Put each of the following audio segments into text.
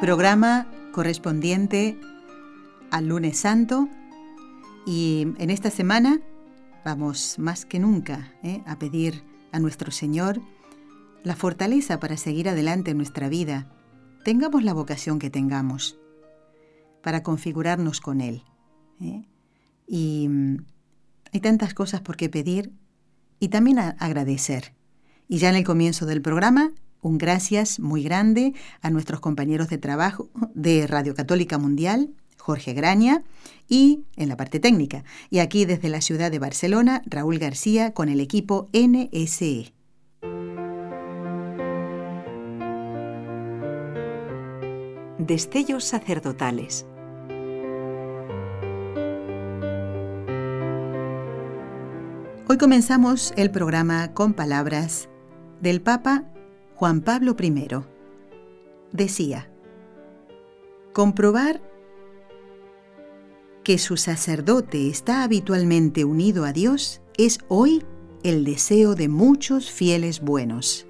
Programa correspondiente al lunes santo y en esta semana vamos más que nunca ¿eh? a pedir a nuestro Señor la fortaleza para seguir adelante en nuestra vida, tengamos la vocación que tengamos, para configurarnos con Él. ¿eh? Y mm, hay tantas cosas por qué pedir y también agradecer. Y ya en el comienzo del programa, un gracias muy grande a nuestros compañeros de trabajo de Radio Católica Mundial, Jorge Graña, y en la parte técnica. Y aquí desde la ciudad de Barcelona, Raúl García con el equipo NSE. Destellos sacerdotales Hoy comenzamos el programa con palabras del Papa Juan Pablo I. Decía, comprobar que su sacerdote está habitualmente unido a Dios es hoy el deseo de muchos fieles buenos.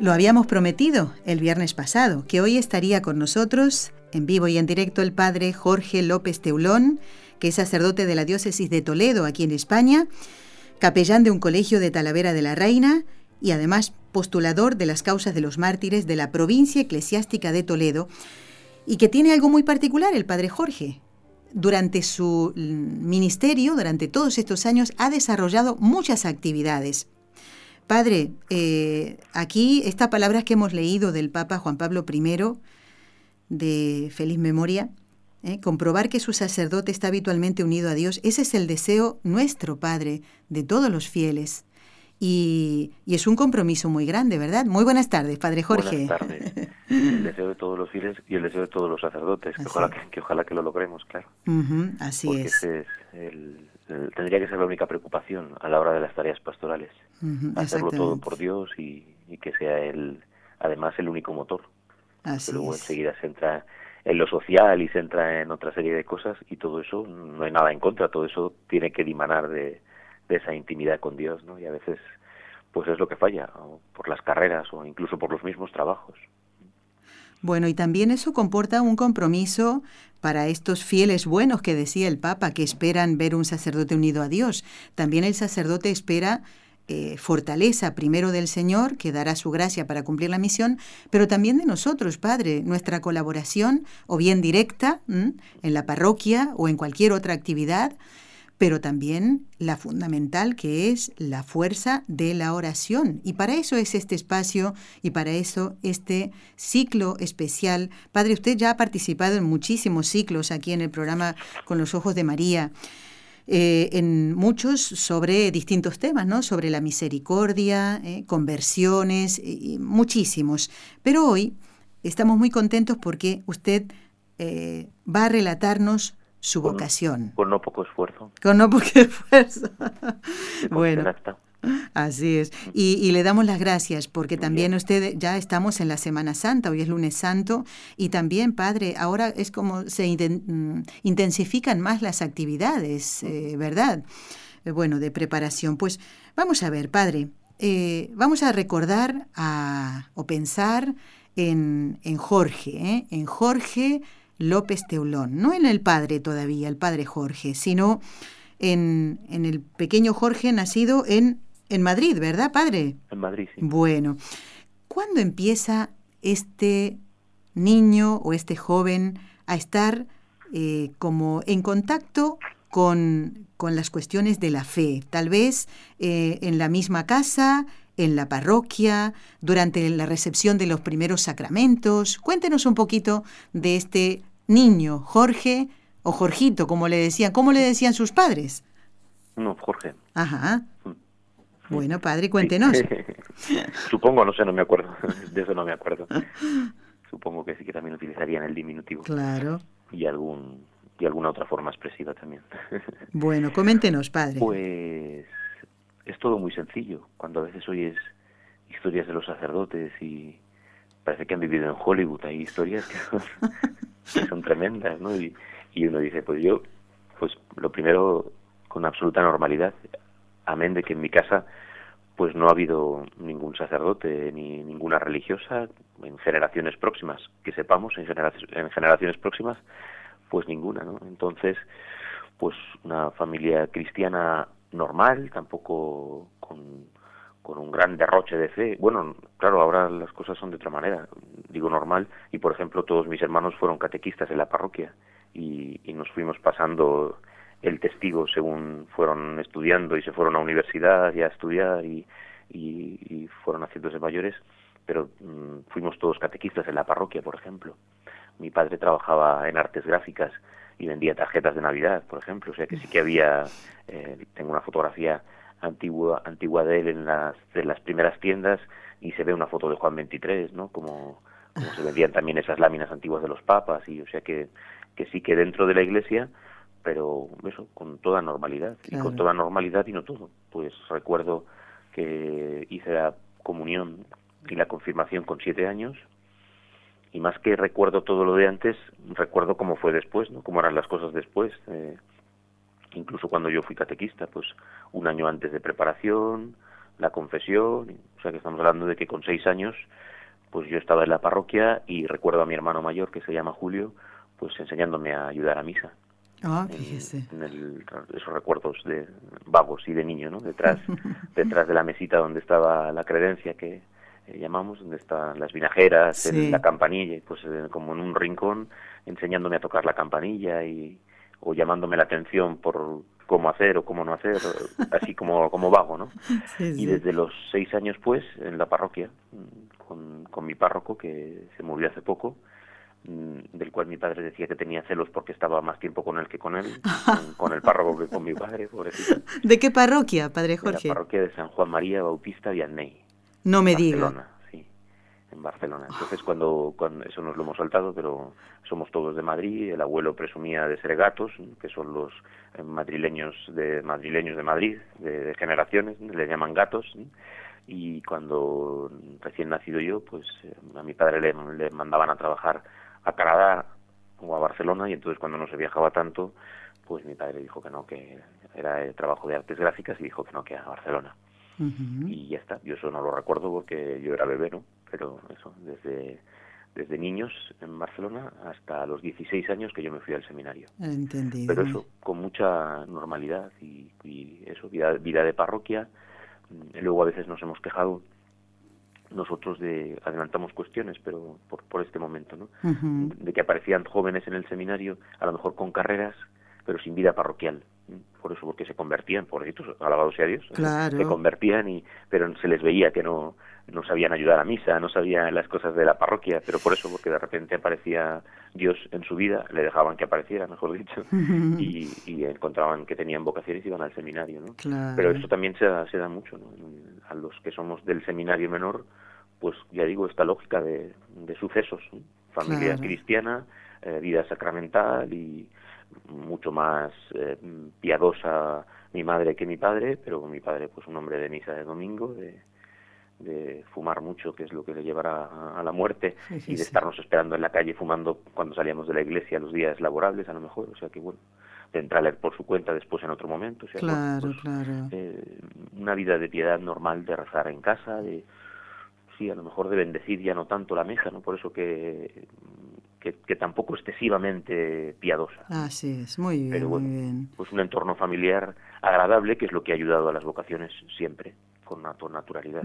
Lo habíamos prometido el viernes pasado, que hoy estaría con nosotros en vivo y en directo el padre Jorge López Teulón, que es sacerdote de la diócesis de Toledo, aquí en España, capellán de un colegio de Talavera de la Reina y además postulador de las causas de los mártires de la provincia eclesiástica de Toledo, y que tiene algo muy particular el padre Jorge. Durante su ministerio, durante todos estos años, ha desarrollado muchas actividades. Padre, eh, aquí estas palabras que hemos leído del Papa Juan Pablo I, de feliz memoria, ¿eh? comprobar que su sacerdote está habitualmente unido a Dios, ese es el deseo nuestro, Padre, de todos los fieles. Y, es un compromiso muy grande, ¿verdad? Muy buenas tardes, Padre Jorge. Buenas tardes. El deseo de todos los fieles y el deseo de todos los sacerdotes, que ojalá que, ojalá que lo logremos, claro. así Porque es. Ese es tendría que ser la única preocupación a la hora de las tareas pastorales. Hacerlo todo por Dios y, y que sea él, además, el único motor luego enseguida se entra en lo social y se entra en otra serie de cosas y todo eso no hay nada en contra, todo eso tiene que dimanar de, esa intimidad con Dios, ¿no? Y a veces pues es lo que falla, por las carreras o incluso por los mismos trabajos. Bueno, y también eso comporta un compromiso para estos fieles buenos que decía el Papa, que esperan ver un sacerdote unido a Dios. También el sacerdote espera eh, fortaleza primero del Señor, que dará su gracia para cumplir la misión, pero también de nosotros, Padre, nuestra colaboración, o bien directa, en la parroquia o en cualquier otra actividad, pero también la fundamental que es la fuerza de la oración. Y para eso es este espacio y para eso este ciclo especial. Padre, usted ya ha participado en muchísimos ciclos aquí en el programa Con los Ojos de María. Eh, en muchos sobre distintos temas, ¿no? Sobre la misericordia, eh, conversiones, y muchísimos. Pero hoy estamos muy contentos porque usted eh, va a relatarnos su vocación. Con no poco esfuerzo. Con no poco esfuerzo. bueno. Así es. Y, le damos las gracias porque también usted ya estamos en la Semana Santa, hoy es lunes santo, y también, Padre, ahora es como se mm, intensifican más las actividades, eh, ¿verdad? Eh, bueno, de preparación. Pues vamos a ver, Padre, eh, vamos a recordar o pensar en, en Jorge, en Jorge López Teulón, no en el Padre todavía, el Padre Jorge, sino... En, en, el pequeño Jorge nacido en en Madrid, ¿verdad, padre? En Madrid, sí. Bueno, ¿cuándo empieza este niño o este joven a estar eh, como en contacto con, con, las cuestiones de la fe? Tal vez eh, en la misma casa, en la parroquia, durante la recepción de los primeros sacramentos. Cuéntenos un poquito de este niño, Jorge o Jorgito, como le decían. ¿Cómo le decían sus padres? No, Jorge. Ajá. Bueno, padre, cuéntenos. Supongo, no sé, no me acuerdo. De eso no me acuerdo. Supongo que sí que también utilizarían el diminutivo. Claro. Y algún y alguna otra forma expresiva también. Bueno, coméntenos, padre. Pues es todo muy sencillo. Cuando a veces oyes historias de los sacerdotes y parece que han vivido en Hollywood, hay historias que son, tremendas, ¿no? Y, y uno dice, pues yo, pues lo primero con absoluta normalidad, amén de que en mi casa pues no ha habido ningún sacerdote ni ninguna religiosa en generaciones próximas, que sepamos, en, en generaciones próximas, pues ninguna, ¿no? Entonces, pues una familia cristiana normal, tampoco con, con un gran derroche de fe. Bueno, claro, ahora las cosas son de otra manera, digo normal, y por ejemplo todos mis hermanos fueron catequistas en la parroquia y, y nos fuimos pasando el testigo según fueron estudiando y se fueron a universidad y a estudiar y, y, fueron haciéndose mayores, pero mm, fuimos todos catequistas en la parroquia, por ejemplo. Mi padre trabajaba en artes gráficas y vendía tarjetas de Navidad, por ejemplo, o sea que sí que había, eh, tengo una fotografía antigua, antigua de él en las, de las primeras tiendas y se ve una foto de Juan 23, ¿no? Como, como se vendían también esas láminas antiguas de los papas y o sea que, que sí que dentro de la iglesia pero eso, con toda normalidad, y con toda normalidad y no todo. Pues recuerdo que hice la comunión y la confirmación con siete años, y más que recuerdo todo lo de antes, recuerdo cómo fue después, ¿no? Cómo eran las cosas después. Eh, incluso cuando yo fui catequista, pues un año antes de preparación, la confesión, o sea que estamos hablando de que con seis años, pues yo estaba en la parroquia y recuerdo a mi hermano mayor, que se llama Julio, pues enseñándome a ayudar a misa. Ah, fíjese. En, el, esos recuerdos de vagos y de niño, ¿no? Detrás, detrás de la mesita donde estaba la credencia que eh, llamamos, donde están las vinajeras, la campanilla, pues eh, como en un rincón, enseñándome a tocar la campanilla y o llamándome la atención por cómo hacer o cómo no hacer, así como, como vago, ¿no? Y desde los seis años, pues, en la parroquia, con, con mi párroco, que se murió hace poco, Mm, del cual mi padre decía que tenía celos porque estaba más tiempo con él que con él, con, el párroco que con mi padre, pobrecito. ¿De qué parroquia, padre Jorge? De la parroquia de San Juan María Bautista Vianney. No me diga. sí, en Barcelona. Entonces, cuando, cuando, eso nos lo hemos saltado, pero somos todos de Madrid, el abuelo presumía de ser gatos, que son los eh, madrileños de madrileños de Madrid, de, generaciones, le llaman gatos, y cuando recién nacido yo, pues eh, a mi padre le, le mandaban a trabajar a Canadá o a Barcelona y entonces cuando no se viajaba tanto, pues mi padre dijo que no, que era el trabajo de artes gráficas y dijo que no, que a Barcelona. Y ya está, yo eso no lo recuerdo porque yo era bebé, ¿no? Pero eso, desde, desde niños en Barcelona hasta los 16 años que yo me fui al seminario. Entendido. Pero eso, con mucha normalidad y, y eso, vida, vida de parroquia. Luego a veces nos hemos quejado nosotros de adelantamos cuestiones, pero por, por este momento, ¿no? De que aparecían jóvenes en el seminario, a lo mejor con carreras, pero sin vida parroquial. Por eso, porque se convertían, por pobrecitos, alabado sea Dios, se convertían, y pero se les veía que no, no sabían ayudar a misa, no sabían las cosas de la parroquia, pero por eso, porque de repente aparecía Dios en su vida, le dejaban que apareciera, mejor dicho, y, y, encontraban que tenían vocaciones y iban al seminario, ¿no? Pero esto también se da, se da mucho, ¿no? A los que somos del seminario menor, pues ya digo, esta lógica de, de sucesos, familia cristiana, eh, vida sacramental y mucho más eh, piadosa mi madre que mi padre, pero mi padre pues un hombre de misa de domingo, de, de fumar mucho, que es lo que le llevará a, la muerte, y de estarnos esperando en la calle fumando cuando salíamos de la iglesia los días laborables, a lo mejor, o sea que bueno, de entrar a leer por su cuenta después en otro momento, o sea, claro, pues, claro. Eh, una vida de piedad normal, de rezar en casa, de sí, a lo mejor de bendecir ya no tanto la mesa, ¿no? Por eso que que, tampoco excesivamente piadosa. Así es, muy bien, muy bien. Pues un entorno familiar agradable, que es lo que ha ayudado a las vocaciones siempre, con naturalidad.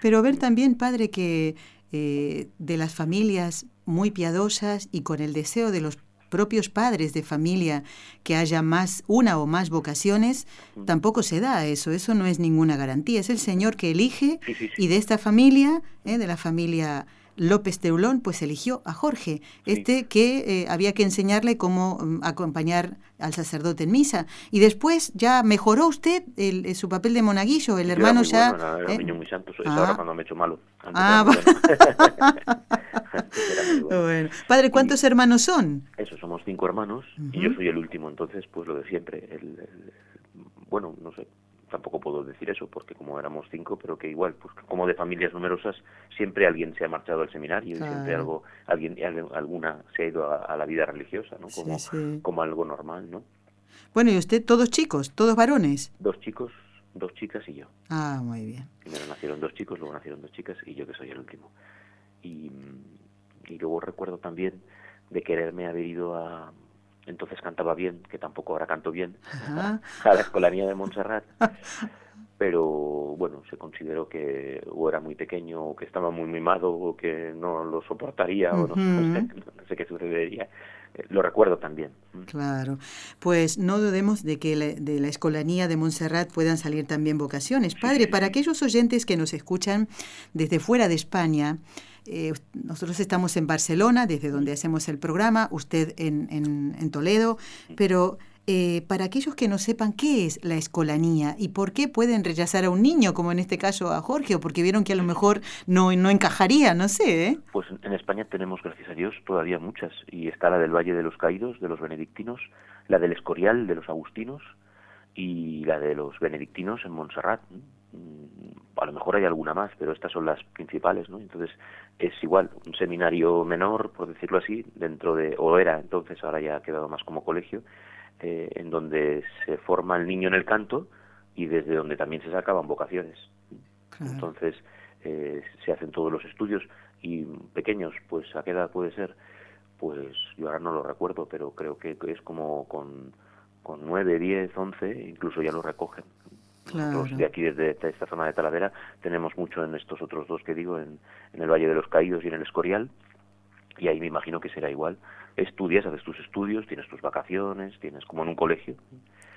Pero ver también, padre, que eh, de las familias muy piadosas y con el deseo de los propios padres de familia que haya más una o más vocaciones, tampoco se da eso, eso no es ninguna garantía, es el Señor que elige y de esta familia, eh, de la familia López Teulón pues eligió a Jorge, este que eh, había que enseñarle cómo mm, acompañar al sacerdote en misa. Y después ya mejoró usted el, su papel de monaguillo, el hermano ya... Bueno, era un niño muy santo, eso ahora cuando me he hecho malo. Ah, bueno. Padre, ¿cuántos hermanos son? Eso, somos cinco hermanos y yo soy el último, entonces pues lo de siempre. el, bueno, no sé, tampoco puedo decir eso porque como éramos cinco pero que igual pues como de familias numerosas siempre alguien se ha marchado al seminario y siempre algo alguien alguna se ha ido a, la vida religiosa no como como algo normal no bueno y usted todos chicos todos varones dos chicos dos chicas y yo. Ah muy bien. Primero nacieron dos chicos luego nacieron dos chicas y yo que soy el último. Y y luego recuerdo también de quererme haber ido a entonces cantaba bien, que tampoco ahora canto bien, a la escolanía de Montserrat. Pero bueno, se consideró que o era muy pequeño, o que estaba muy mimado, o que no lo soportaría, o no, sé, no sé qué sucedería lo recuerdo también. Claro, pues no dudemos de que de la escolanía de Montserrat puedan salir también vocaciones. Padre, para aquellos oyentes que nos escuchan desde fuera de España, eh, nosotros estamos en Barcelona, desde donde hacemos el programa, usted en, en, Toledo, pero eh, para aquellos que no sepan qué es la escolanía y por qué pueden rechazar a un niño, como en este caso a Jorge, o porque vieron que a lo mejor no, no encajaría, no sé. ¿eh? Pues en España tenemos, gracias a Dios, todavía muchas, y está la del Valle de los Caídos, de los benedictinos, la del Escorial, de los agustinos, y la de los benedictinos en Montserrat. Mm, a lo mejor hay alguna más, pero estas son las principales, ¿no? Entonces es igual, un seminario menor, por decirlo así, dentro de, o era entonces, ahora ya ha quedado más como colegio, eh, en donde se forma el niño en el canto y desde donde también se sacaban vocaciones. Entonces eh, se hacen todos los estudios y pequeños, pues a qué edad puede ser, pues yo ahora no lo recuerdo, pero creo que es como con, con 9, 10, 11, incluso ya lo recogen. Nosotros de aquí, desde esta zona de Talavera, tenemos mucho en estos otros dos que digo, en, en el Valle de los Caídos y en el Escorial, y ahí me imagino que será igual. Estudias, haces tus estudios, tienes tus vacaciones, tienes como en un colegio,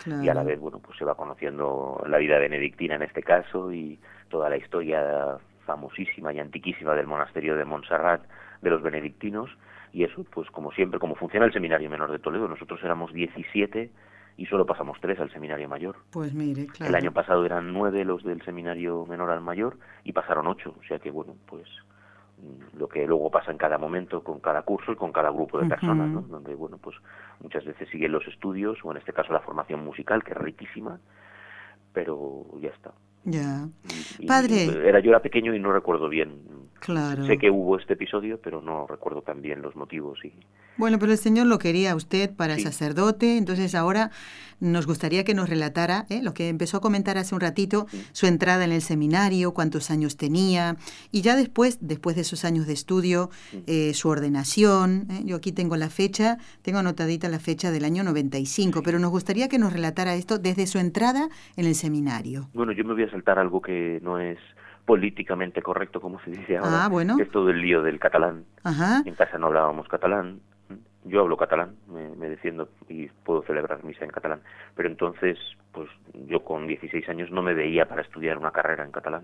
y a la vez, bueno, pues se va conociendo la vida benedictina en este caso y toda la historia famosísima y antiquísima del monasterio de Montserrat de los benedictinos, y eso, pues como siempre, como funciona el Seminario Menor de Toledo, nosotros éramos 17 y solo pasamos tres al seminario mayor. Pues mire, claro. El año pasado eran nueve los del seminario menor al mayor y pasaron ocho, o sea que bueno, pues lo que luego pasa en cada momento con cada curso y con cada grupo de personas, ¿no? Donde, bueno, pues muchas veces siguen los estudios o en este caso la formación musical, que es riquísima, pero ya está. Ya. Padre. Era yo era pequeño y no recuerdo bien. Claro. Sé que hubo este episodio, pero no recuerdo tan bien los motivos y bueno, pero el Señor lo quería usted para sacerdote, entonces ahora nos gustaría que nos relatara ¿eh? lo que empezó a comentar hace un ratito, su entrada en el seminario, cuántos años tenía, y ya después, después de esos años de estudio, eh, su ordenación. ¿eh? Yo aquí tengo la fecha, tengo anotadita la fecha del año 95, pero nos gustaría que nos relatara esto desde su entrada en el seminario. Bueno, yo me voy a saltar algo que no es políticamente correcto, como se dice ahora, ah, bueno. es todo el lío del catalán. Ajá. En casa no hablábamos catalán, yo hablo catalán, me, defiendo y puedo celebrar misa en catalán, pero entonces, pues yo con 16 años no me veía para estudiar una carrera en catalán.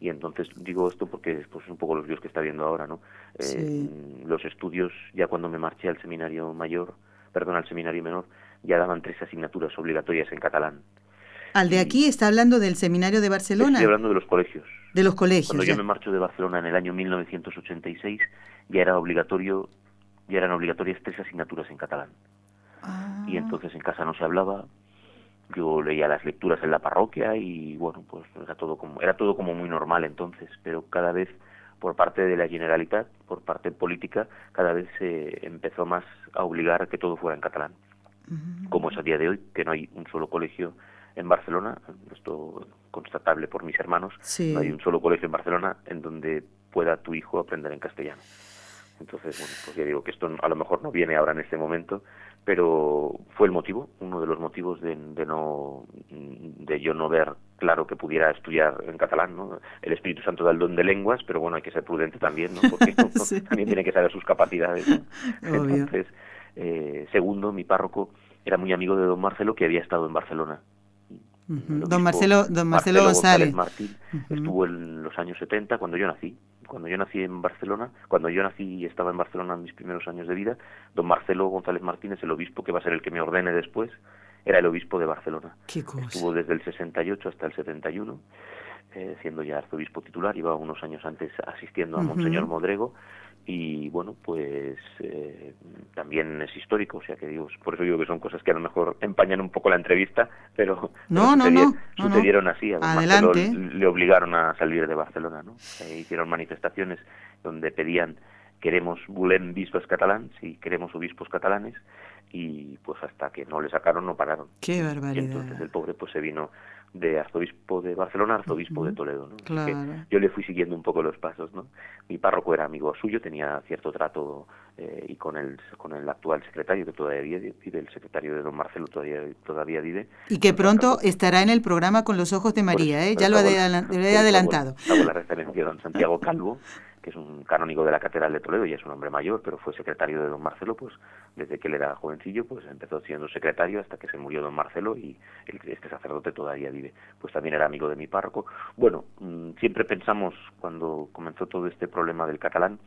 Y entonces digo esto porque pues, es un poco los vídeos que está viendo ahora, ¿no? Eh, los estudios, ya cuando me marché al seminario mayor, perdón, al seminario menor, ya daban tres asignaturas obligatorias en catalán. ¿Al de aquí está hablando del seminario de Barcelona? Estoy hablando de los colegios. De los colegios. Cuando yo me marcho de Barcelona en el año 1986, ya era obligatorio y eran obligatorias tres asignaturas en catalán. Y ah. entonces en casa no se hablaba, yo leía las lecturas en la parroquia y bueno, pues era todo como, era todo como muy normal entonces, pero cada vez por parte de la Generalitat, por parte política, cada vez se empezó más a obligar a que todo fuera en catalán. Como es a día de hoy, que no hay un solo colegio en Barcelona, esto constatable por mis hermanos, no hay un solo colegio en Barcelona en donde pueda tu hijo aprender en castellano. Entonces, bueno, pues ya digo que esto a lo mejor no viene ahora en este momento, pero fue el motivo, uno de los motivos de, no, de yo no ver claro que pudiera estudiar en catalán, ¿no? El Espíritu Santo da el don de lenguas, pero bueno, hay que ser prudente también, ¿no? Porque también tiene que saber sus capacidades. Entonces, eh, segundo, mi párroco era muy amigo de don Marcelo, que había estado en Barcelona. Don Marcelo, don Marcelo, González. Martín estuvo en los años 70 cuando yo nací cuando yo nací en Barcelona, cuando yo nací y estaba en Barcelona en mis primeros años de vida, don Marcelo González Martínez, el obispo que va a ser el que me ordene después, era el obispo de Barcelona. Estuvo desde el 68 hasta el 71 eh, siendo ya arzobispo titular, iba unos años antes asistiendo a Monseñor Modrego y bueno, pues eh, también es histórico, o sea que digo, por eso digo que son cosas que a lo mejor empañan un poco la entrevista, pero, no, no, no, sucedieron así, además le obligaron a salir de Barcelona, ¿no? Eh, hicieron manifestaciones donde pedían queremos bulem bispos catalans y queremos obispos catalanes y pues hasta que no le sacaron no pararon. Qué barbaridad. Y entonces el pobre pues se vino de arzobispo de Barcelona arzobispo de Toledo, ¿no? yo le fui siguiendo un poco los pasos, ¿no? Mi párroco era amigo suyo, tenía cierto trato eh, y con el con el actual secretario que todavía vive, el secretario de don Marcelo todavía todavía vive. Y que pronto estará en el programa con los ojos de María, ¿eh? Ya lo he adelantado. Hago la referencia a don Santiago Calvo que es un canónigo de la Catedral de Toledo y es un hombre mayor, pero fue secretario de don Marcelo, pues desde que él era jovencillo, pues empezó siendo secretario hasta que se murió don Marcelo y este sacerdote todavía vive. Pues también era amigo de mi párroco. Bueno, mm, siempre pensamos, cuando comenzó todo este problema del catalán,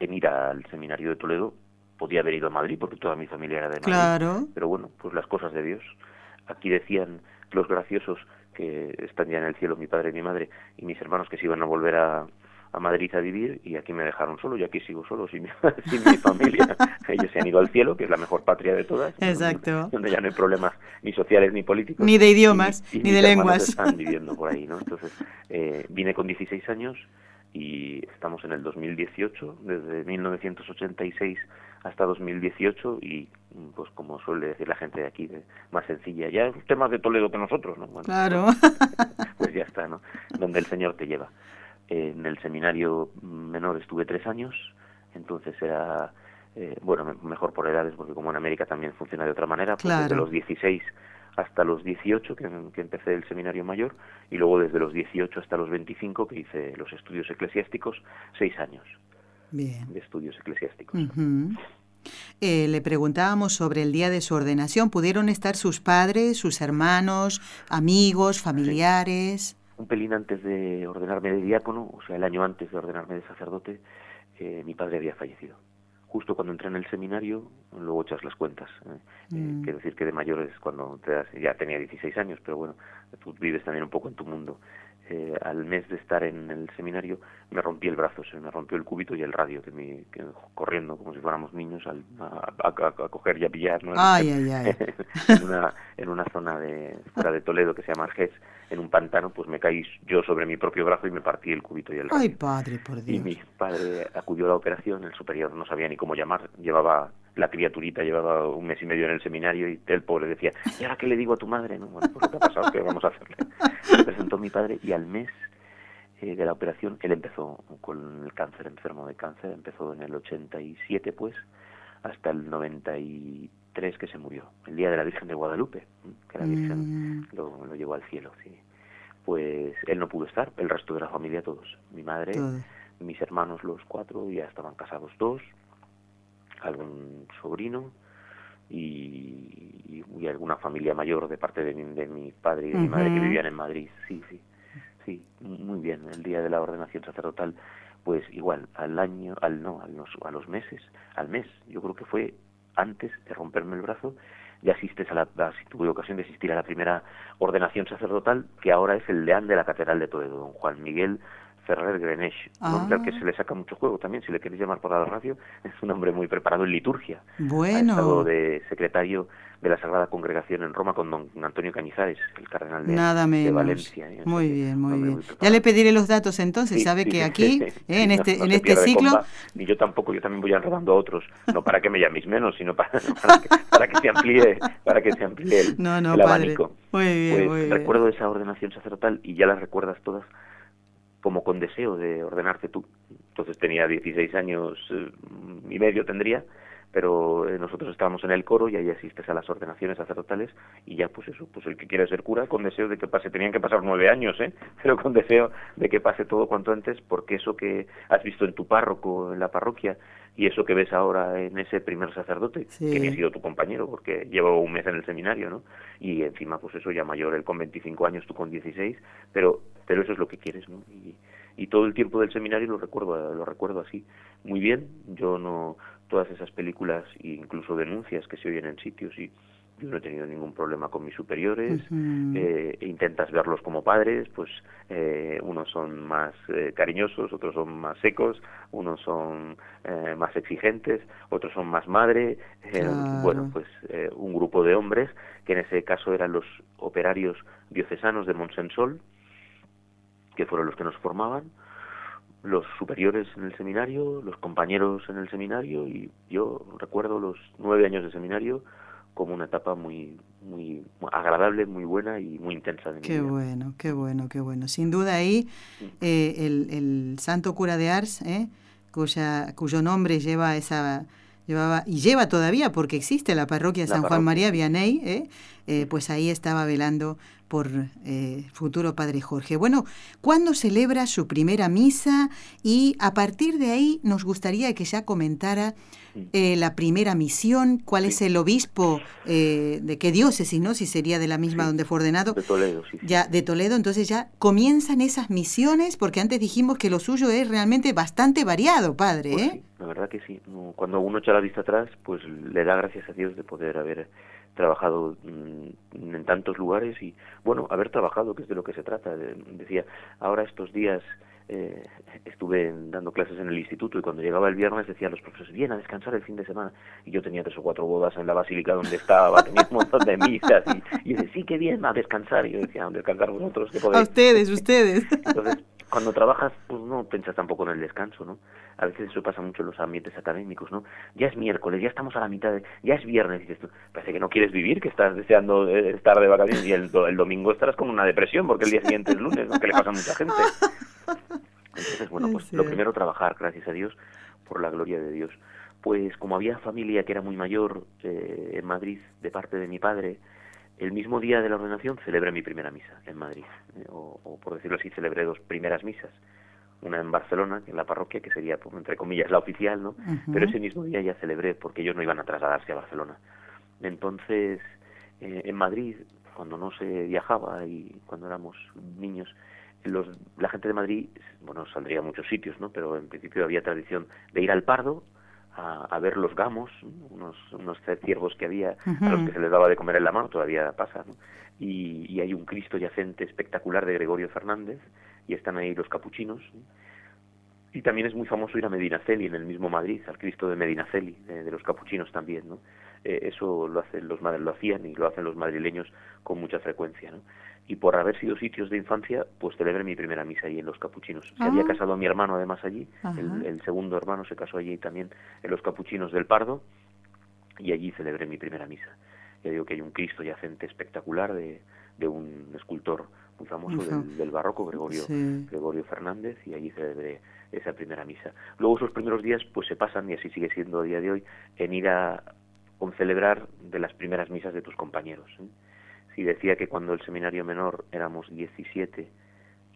en ir al seminario de Toledo. Podía haber ido a Madrid porque toda mi familia era de Madrid. Claro. Pero bueno, pues las cosas de Dios. Aquí decían los graciosos que están ya en el cielo, mi padre y mi madre, y mis hermanos que se iban a volver a, a Madrid a vivir y aquí me dejaron solo, y aquí sigo solo sin mi, sin mi familia. Ellos se han ido al cielo, que es la mejor patria de todas. Exacto. Donde, ya no hay problemas ni sociales ni políticos. Ni de idiomas, ni de lenguas. Están viviendo por ahí, ¿no? Entonces, eh, vine con 16 años y estamos en el 2018, desde 1986 hasta 2018 y pues como suele decir la gente de aquí, de, más sencilla, ya es temas de Toledo que nosotros, ¿no? claro. pues ya está, ¿no? Donde el Señor te lleva en el seminario menor estuve tres años, entonces era, eh, bueno, mejor por edades, porque como en América también funciona de otra manera, pues desde los 16 hasta los 18 que, empecé el seminario mayor y luego desde los 18 hasta los 25 que hice los estudios eclesiásticos, seis años Bien. de estudios eclesiásticos. Eh, le preguntábamos sobre el día de su ordenación. ¿Pudieron estar sus padres, sus hermanos, amigos, familiares? Un pelín antes de ordenarme de diácono, o sea, el año antes de ordenarme de sacerdote, eh, mi padre había fallecido. Justo cuando entré en el seminario, luego echas las cuentas. ¿eh? Eh, mm. quiero decir que de mayor es cuando te das, ya tenía 16 años, pero bueno, tú vives también un poco en tu mundo. Eh, al mes de estar en el seminario me rompí el brazo, se me rompió el cúbito y el radio, que me, corriendo como si fuéramos niños al, a, coger y a pillar ¿no? en, una, en una zona de, fuera de Toledo que se llama Arges, en un pantano, pues me caí yo sobre mi propio brazo y me partí el cúbito y el radio. Ay, padre, por Dios. Y mi padre acudió a la operación, el superior no sabía ni cómo llamar, llevaba la criaturita llevaba un mes y medio en el seminario y el pobre decía, ¿y ahora qué le digo a tu madre? No, bueno, pues lo que ha pasado, ¿qué vamos a hacerle? Se presentó mi padre y al mes eh, de la operación él empezó con el cáncer, enfermo de cáncer, empezó en el 87 pues, hasta el 93 que se murió, el día de la Virgen de Guadalupe, que la Virgen mm. lo, lo, llevó al cielo, sí. Pues él no pudo estar, el resto de la familia todos, mi madre, mis hermanos los cuatro ya estaban casados dos, algún sobrino y, y, alguna familia mayor de parte de mi, de mi padre y de mi madre que vivían en Madrid. Sí, sí, sí, muy bien. El día de la ordenación sacerdotal, pues igual, al año, al no, a los, a los meses, al mes, yo creo que fue antes de romperme el brazo, ya asistes a la, tuve ocasión de asistir a la primera ordenación sacerdotal, que ahora es el deán de la Catedral de Toledo, don Juan Miguel Ferrer Grenesh, un nombre al que ah. se le saca mucho juego también, si le queréis llamar por la radio, es un hombre muy preparado en liturgia. Bueno. Ha estado de secretario de la Sagrada Congregación en Roma con don Antonio Cañizares, el cardenal de, Nada de Valencia. Muy bien, muy bien. ya le pediré los datos entonces, sabe que aquí, eh, en este, en este ciclo... ni yo tampoco, yo también voy enredando a otros, no para que me llaméis menos, sino para, para, que, se amplíe, para que se amplíe el, no, no, abanico. Muy bien, pues, recuerdo esa ordenación sacerdotal y ya las recuerdas todas como con deseo de ordenarte tú. Entonces tenía 16 años eh, y medio tendría, pero eh, nosotros estábamos en el coro y ahí asistes a las ordenaciones sacerdotales y ya pues eso, pues el que quiere ser cura con deseo de que pase, tenían que pasar nueve años, ¿eh? pero con deseo de que pase todo cuanto antes, porque eso que has visto en tu párroco, en la parroquia, y eso que ves ahora en ese primer sacerdote, que ni ha sido tu compañero, porque llevo un mes en el seminario, ¿no? Y encima, pues eso ya mayor, él con 25 años, tú con 16, pero, pero eso es lo que quieres, ¿no? Y, y todo el tiempo del seminario lo recuerdo lo recuerdo así muy bien yo no todas esas películas e incluso denuncias que se oyen en sitios y yo no he tenido ningún problema con mis superiores, eh, intentas verlos como padres, pues eh, unos son más eh, cariñosos, otros son más secos, unos son más exigentes, otros son más madre, bueno, pues un grupo de hombres, que en ese caso eran los operarios diocesanos de Monsensol, que fueron los que nos formaban, los superiores en el seminario, los compañeros en el seminario, y yo recuerdo los nueve años de seminario, como una etapa muy muy agradable, muy buena y muy intensa. De qué bueno, qué bueno, qué bueno. Sin duda ahí eh, el, el, santo cura de Ars, eh, cuya, cuyo nombre lleva esa llevaba y lleva todavía porque existe la parroquia San Juan María Vianney, eh, eh, pues ahí estaba velando por eh, futuro Padre Jorge. Bueno, ¿cuándo celebra su primera misa? Y a partir de ahí nos gustaría que ya comentara eh, la primera misión, cuál es el obispo eh, de qué diócesis, ¿no? Si sería de la misma donde fue ordenado. De Toledo, sí, Ya, de Toledo, entonces ya comienzan esas misiones, porque antes dijimos que lo suyo es realmente bastante variado, padre, pues ¿eh? la verdad que sí. Cuando uno echa la vista atrás, pues le da gracias a Dios de poder haber trabajado mm, en tantos lugares y, bueno, haber trabajado, que es de lo que se trata. Decía, ahora estos días eh, estuve dando clases en el instituto y cuando llegaba el viernes decían los profesores, bien, a descansar el fin de semana. Y yo tenía tres o cuatro bodas en la basílica donde estaba, tenía un montón de misas y, y decía, sí, qué bien, a descansar. Y yo decía, a descansar vosotros, que podéis. A ustedes, ustedes. Entonces, cuando trabajas, pues no piensas tampoco en el descanso, ¿no? A veces eso pasa mucho en los ambientes académicos, ¿no? Ya es miércoles, ya estamos a la mitad, de, ya es viernes, dices tú, parece que no quieres vivir, que estás deseando eh, estar de vacaciones y el, el domingo estarás con una depresión porque el día siguiente es lunes, ¿no? Que le pasa a mucha gente. Entonces, bueno, pues lo primero trabajar, gracias a Dios, por la gloria de Dios. Pues como había familia que era muy mayor eh, en Madrid de parte de mi padre, el mismo día de la ordenación celebré mi primera misa en Madrid, eh, o, por decirlo así, celebré dos primeras misas, una en Barcelona, en la parroquia, que sería, pues, entre comillas, la oficial, ¿no? Pero ese mismo día ya celebré, porque ellos no iban a trasladarse a Barcelona. Entonces, eh, en Madrid, cuando no se viajaba y cuando éramos niños, los, la gente de Madrid, bueno, saldría a muchos sitios, ¿no? Pero en principio había tradición de ir al Pardo a, ver los gamos, unos, unos ciervos que había a los que se les daba de comer en la mano, todavía pasa, ¿no? Y, y, hay un Cristo yacente espectacular de Gregorio Fernández y están ahí los capuchinos. Y también es muy famoso ir a Medinaceli, en el mismo Madrid, al Cristo de Medinaceli, de, de los capuchinos también, ¿no? Eh, eso lo hacen los lo hacían y lo hacen los madrileños con mucha frecuencia, ¿no? y por haber sido sitios de infancia, pues celebré mi primera misa allí en los capuchinos. Se había ah. casado a mi hermano además allí, el, segundo hermano se casó allí también en los capuchinos del Pardo, y allí celebré mi primera misa. Ya digo que hay un Cristo yacente espectacular de, de un escultor muy famoso del, barroco, Gregorio, Gregorio Fernández, y allí celebré esa primera misa. Luego esos primeros días pues se pasan, y así sigue siendo a día de hoy, en ir a con celebrar de las primeras misas de tus compañeros. ¿eh? si decía que cuando el seminario menor éramos 17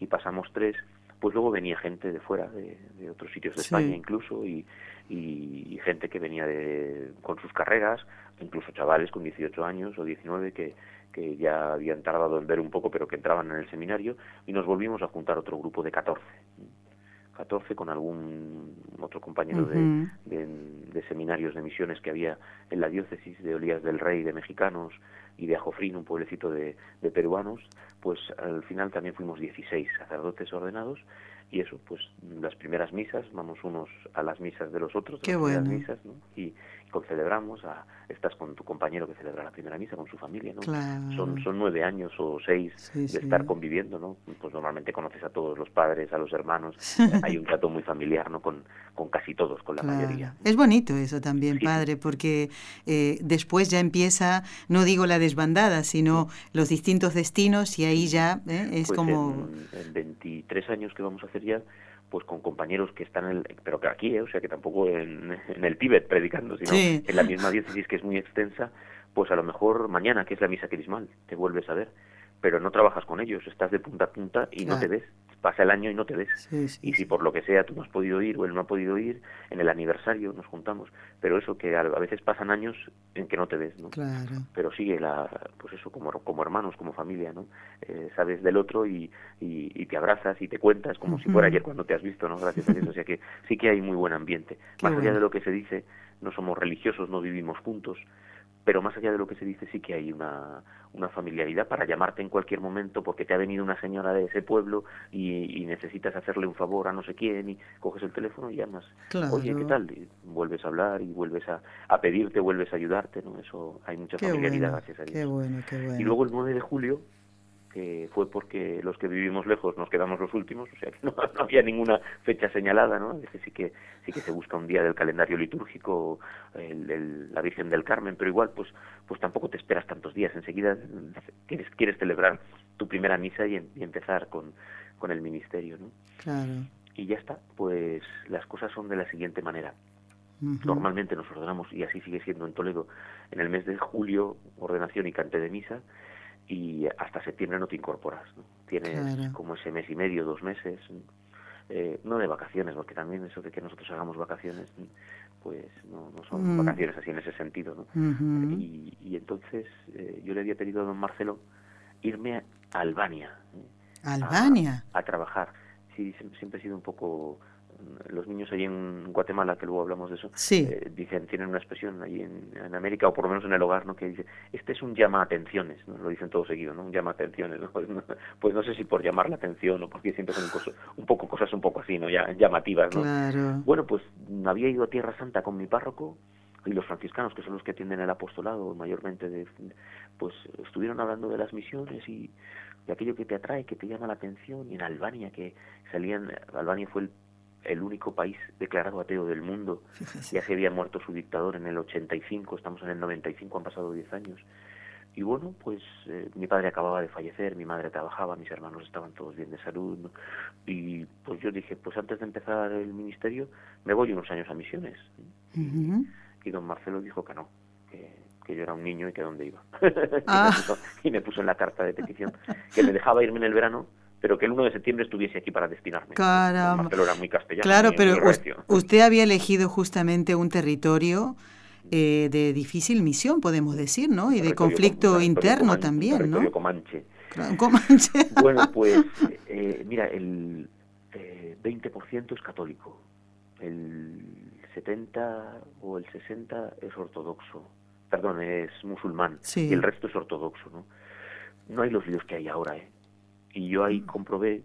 y pasamos 3, pues luego venía gente de fuera, de, otros sitios de España incluso, y, y, gente que venía de, con sus carreras, incluso chavales con 18 años o 19 que, que ya habían tardado en ver un poco, pero que entraban en el seminario, y nos volvimos a juntar otro grupo de 14. 14 con algún otro compañero de, de, seminarios de misiones que había en la diócesis de Olías del Rey de mexicanos y de Ajofrín, un pueblecito de, de peruanos, pues al final también fuimos 16 sacerdotes ordenados y eso, pues las primeras misas, vamos unos a las misas de los otros, Qué las misas, ¿no? y, celebramos, a, estás con tu compañero que celebra la primera misa, con su familia, ¿no? Son, son nueve años o seis de estar conviviendo, ¿no? Pues normalmente conoces a todos los padres, a los hermanos, hay un trato muy familiar, ¿no? Con, con casi todos, con la mayoría. Es bonito eso también, padre, porque eh, después ya empieza, no digo la desbandada, sino los distintos destinos y ahí ya ¿eh? es pues como... En, en 23 años que vamos a hacer ya pues con compañeros que están en el, pero que aquí, ¿eh? o sea que tampoco en, el Tíbet predicando, sino en la misma diócesis que es muy extensa, pues a lo mejor mañana, que es la misa crismal, te vuelves a ver, pero no trabajas con ellos, estás de punta a punta y no te ves. pasa el año y no te ves. y si por lo que sea tú no has podido ir o él no ha podido ir, en el aniversario nos juntamos. Pero eso que a, veces pasan años en que no te ves, ¿no? Claro. Pero sigue la, pues eso, como, como hermanos, como familia, ¿no? Eh, sabes del otro y, y, te abrazas y te cuentas como si fuera ayer cuando te has visto, ¿no? Gracias a Dios. O sea que sí que hay muy buen ambiente. Más allá de lo que se dice, no somos religiosos, no vivimos juntos, pero más allá de lo que se dice sí que hay una, una familiaridad para llamarte en cualquier momento porque te ha venido una señora de ese pueblo y, necesitas hacerle un favor a no sé quién y coges el teléfono y llamas. Oye, ¿qué tal? Y vuelves a hablar y vuelves a, a, pedirte, vuelves a ayudarte, ¿no? Eso hay mucha familiaridad, gracias a Dios. Qué bueno, qué bueno. Y luego el 9 de julio que fue porque los que vivimos lejos nos quedamos los últimos, o sea que no, había ninguna fecha señalada, ¿no? A veces sí que sí que se busca un día del calendario litúrgico, el, la Virgen del Carmen, pero igual pues pues tampoco te esperas tantos días, enseguida quieres quieres celebrar tu primera misa y, empezar con, con el ministerio, ¿no? Claro. Y ya está, pues las cosas son de la siguiente manera. Normalmente nos ordenamos, y así sigue siendo en Toledo, en el mes de julio, ordenación y cante de misa, y hasta septiembre no te incorporas. ¿no? Tienes como ese mes y medio, dos meses, eh, no de vacaciones, porque también eso de que nosotros hagamos vacaciones, pues no, no son mm. vacaciones así en ese sentido. ¿no? y, y, entonces eh, yo le había pedido a don Marcelo irme a Albania. ¿eh? ¿Albania? A, a, trabajar. Sí, siempre he sido un poco los niños allí en Guatemala, que luego hablamos de eso, eh, dicen, tienen una expresión allí en, América, o por lo menos en el hogar, ¿no? que dice, este es un llama atenciones, ¿no? lo dicen todo seguido, ¿no? un llama atenciones, pues, ¿no? Pues, no, sé si por llamar la atención o porque siempre son cosas, un poco cosas un poco así, ¿no? Ya, llamativas, ¿no? Bueno, pues había ido a Tierra Santa con mi párroco, y los franciscanos, que son los que atienden el apostolado mayormente, de, pues estuvieron hablando de las misiones y de aquello que te atrae, que te llama la atención, y en Albania, que salían, Albania fue el el único país declarado ateo del mundo. Ya se había muerto su dictador en el 85, estamos en el 95, han pasado 10 años. Y bueno, pues eh, mi padre acababa de fallecer, mi madre trabajaba, mis hermanos estaban todos bien de salud. Y pues yo dije, pues antes de empezar el ministerio, me voy unos años a misiones. Y don Marcelo dijo que no, que, yo era un niño y que dónde iba. Ah. y, me puso, en la carta de petición que me dejaba irme en el verano pero que el 1 de septiembre estuviese aquí para destinarme. Caramba. era muy castellano. Claro, pero usted había elegido justamente un territorio eh, de difícil misión, podemos decir, ¿no? Y de conflicto interno también, ¿no? Comanche. Comanche. bueno, pues, eh, mira, el 20% eh, es católico, el 70 o el 60 es ortodoxo, perdón, es musulmán, y el resto es ortodoxo, ¿no? No hay los líos que hay ahora, ¿eh? Y yo ahí comprobé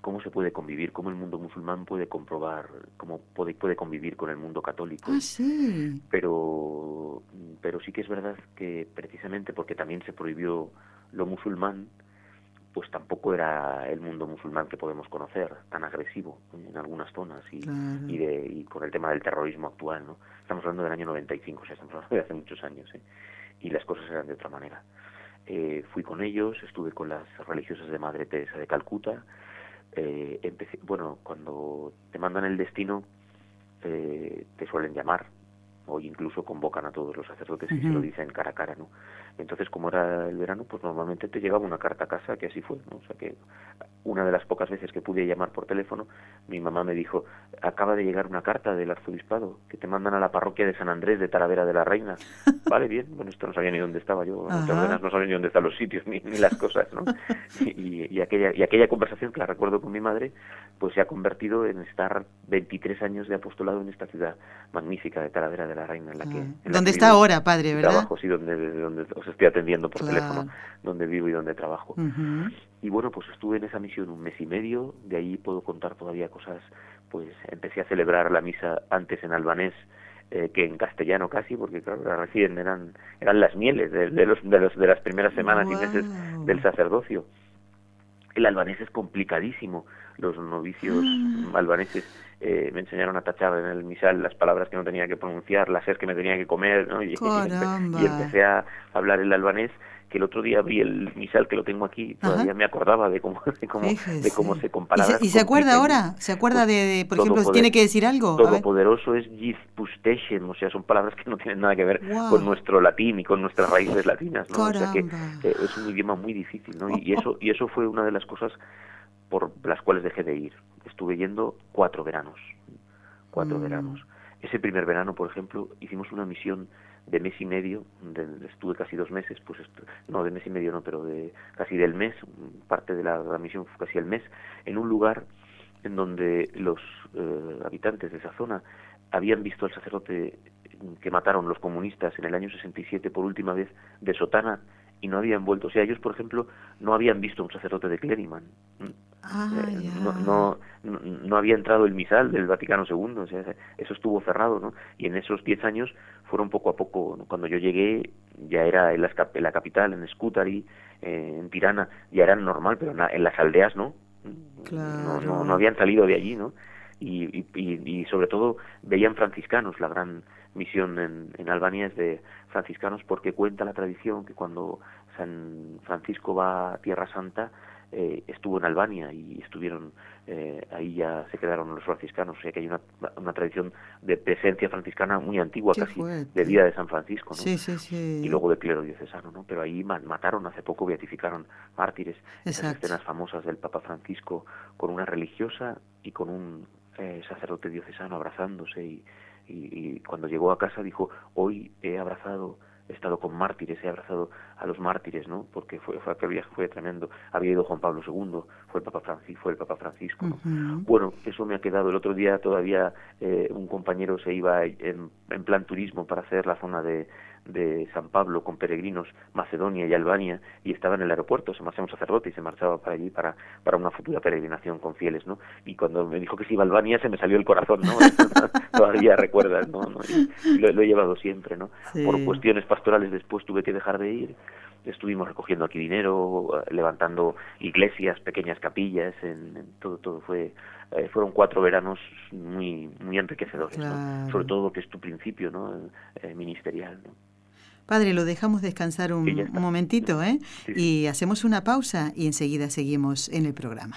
cómo se puede convivir, cómo el mundo musulmán puede comprobar, cómo puede, puede convivir con el mundo católico. Ah, sí. Pero, pero sí que es verdad que precisamente porque también se prohibió lo musulmán, pues tampoco era el mundo musulmán que podemos conocer, tan agresivo en algunas zonas y, y, de, y con el tema del terrorismo actual. ¿no? Estamos hablando del año 95, o sea, estamos hablando de hace muchos años, ¿eh? y las cosas eran de otra manera. Eh, fui con ellos, estuve con las religiosas de Madre Teresa de Calcuta. Eh, bueno, cuando te mandan el destino, eh, te suelen llamar o incluso convocan a todos los sacerdotes y se lo dicen cara a cara, ¿no? Entonces, como era el verano, pues normalmente te llegaba una carta a casa, que así fue, ¿no? O sea que una de las pocas veces que pude llamar por teléfono, mi mamá me dijo, acaba de llegar una carta del arzobispado, que te mandan a la parroquia de San Andrés de Talavera de la Reina. vale, bien, bueno, esto no sabía ni dónde estaba yo, no sabía ni dónde están los sitios, ni, las cosas, ¿no? Y, aquella, y aquella conversación, que la recuerdo con mi madre, pues se ha convertido en estar 23 años de apostolado en esta ciudad magnífica de Talavera de la Reina, en la que... Ah. ¿Dónde está ahora, padre, verdad? Trabajo, sí, donde, donde os estoy atendiendo por teléfono, donde vivo y donde trabajo. Y bueno, pues estuve en esa misión un mes y medio, de ahí puedo contar todavía cosas, pues empecé a celebrar la misa antes en albanés, eh, que en castellano casi, porque claro, recién eran, eran las mieles de, los, de, los, de las primeras semanas y meses del sacerdocio. El albanés es complicadísimo. Los novicios ah. albaneses eh, me enseñaron a tachar en el misal las palabras que no tenía que pronunciar, las es que me tenía que comer, ¿no? y, y, empecé a hablar el albanés que el otro día vi el misal que lo tengo aquí, todavía me acordaba de cómo, de cómo, de cómo se comparaba. ¿Y se, acuerda ahora? ¿Se acuerda de, por ejemplo, tiene que decir algo? Todopoderoso es Pusteshem, o sea, son palabras que no tienen nada que ver con nuestro latín y con nuestras raíces latinas, ¿no? O sea que es un idioma muy difícil, ¿no? Y, eso, y eso fue una de las cosas por las cuales dejé de ir. Estuve yendo cuatro veranos, cuatro mm. veranos. Ese primer verano, por ejemplo, hicimos una misión de mes y medio, estuve casi dos meses, pues no, de mes y medio no, pero de casi del mes, parte de la, misión fue casi el mes, en un lugar en donde los eh, habitantes de esa zona habían visto al sacerdote que mataron los comunistas en el año 67 por última vez de sotana y no habían vuelto. O sea, ellos, por ejemplo, no habían visto un sacerdote de Clériman. Ah, eh, no, no, no, había entrado el misal del Vaticano II, o sea, eso estuvo cerrado, ¿no? Y en esos diez años fueron poco a poco, cuando yo llegué ya era en la, en la capital, en Scutari, eh, en Tirana, ya era normal, pero en, las aldeas no. No, no, no habían salido de allí, ¿no? Y, y, y, sobre todo veían franciscanos la gran misión en, en Albania es de franciscanos porque cuenta la tradición que cuando San Francisco va a Tierra Santa eh, estuvo en Albania y estuvieron eh, ahí ya se quedaron los franciscanos, o sea que hay una, una tradición de presencia franciscana muy antigua, casi de vida de San Francisco, ¿no? Sí, sí, sí. Y luego de clero diocesano, ¿no? Pero ahí mataron hace poco, beatificaron mártires, esas escenas famosas del Papa Francisco con una religiosa y con un eh, sacerdote diocesano abrazándose y, y, cuando llegó a casa dijo, hoy he abrazado he estado con mártires, he abrazado a los mártires, ¿no? Porque fue, fue aquel viaje fue tremendo. Había ido Juan Pablo II, fue el Papa Francisco, fue el Papa Francisco, Bueno, eso me ha quedado. El otro día todavía eh, un compañero se iba en, en plan turismo para hacer la zona de, de San Pablo con peregrinos Macedonia y Albania y estaba en el aeropuerto, se marchaba un sacerdote y se marchaba para allí para, para una futura peregrinación con fieles, ¿no? Y cuando me dijo que se iba a Albania se me salió el corazón, ¿no? Todavía recuerdas, ¿no? lo, he llevado siempre, ¿no? Por cuestiones pastorales después tuve que dejar de ir estuvimos recogiendo aquí dinero, levantando iglesias, pequeñas capillas, en, todo, todo fue, eh, fueron cuatro veranos muy, muy enriquecedores, sobre todo lo que es tu principio, ¿no? Eh, ministerial, ¿no? Padre, lo dejamos descansar un, momentito, ¿eh? Y hacemos una pausa y enseguida seguimos en el programa.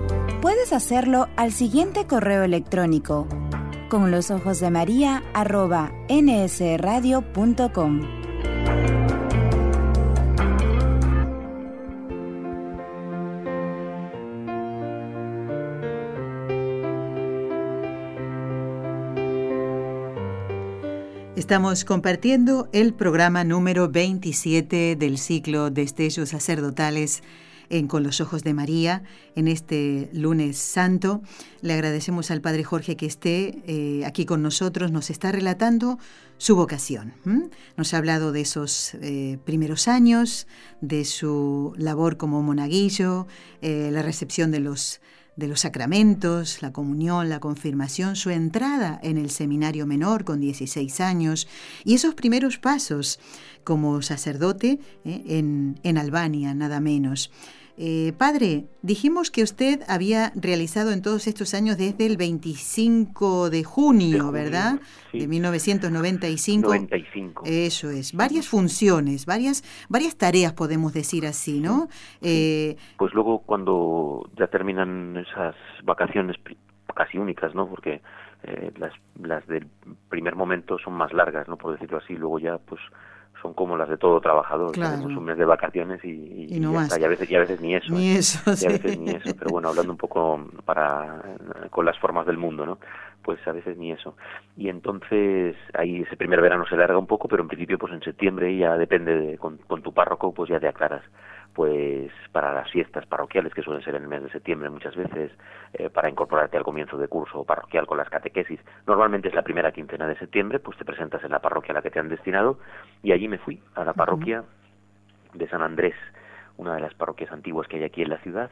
Puedes hacerlo al siguiente correo electrónico con los ojos de María arroba nsradio.com. Estamos compartiendo el programa número 27 del ciclo Destellos Sacerdotales Con los Ojos de María en este lunes santo. Le agradecemos al Padre Jorge que esté eh, aquí con nosotros, nos está relatando su vocación. Nos ha hablado de esos eh, primeros años, de su labor como monaguillo, eh, la recepción de los sacramentos, la comunión, la confirmación, su entrada en el seminario menor con 16 años y esos primeros pasos como sacerdote en Albania, nada menos. Eh, padre, dijimos que usted había realizado en todos estos años desde el 25 de junio, ¿verdad? De 1995. 95. Eso es. Varias funciones, varias, varias tareas, podemos decir así, ¿no? Eh, pues luego cuando ya terminan esas vacaciones casi únicas, ¿no? Porque eh, las, las del primer momento son más largas, ¿no? Por decirlo así. Luego ya, pues son como las de todo trabajador. Tenemos un mes de vacaciones y, y, a veces, y a veces ni eso. Ni ¿eh? y a veces ni eso. Pero bueno, hablando un poco para con las formas del mundo, ¿no? Pues a veces ni eso. Y entonces ahí ese primer verano se larga un poco, pero en principio pues en septiembre ya depende de, con, con tu párroco, pues ya te aclaras pues para las fiestas parroquiales que suelen ser en el mes de septiembre muchas veces eh, para incorporarte al comienzo de curso parroquial con las catequesis normalmente es la primera quincena de septiembre pues te presentas en la parroquia a la que te han destinado y allí me fui a la parroquia de San Andrés una de las parroquias antiguas que hay aquí en la ciudad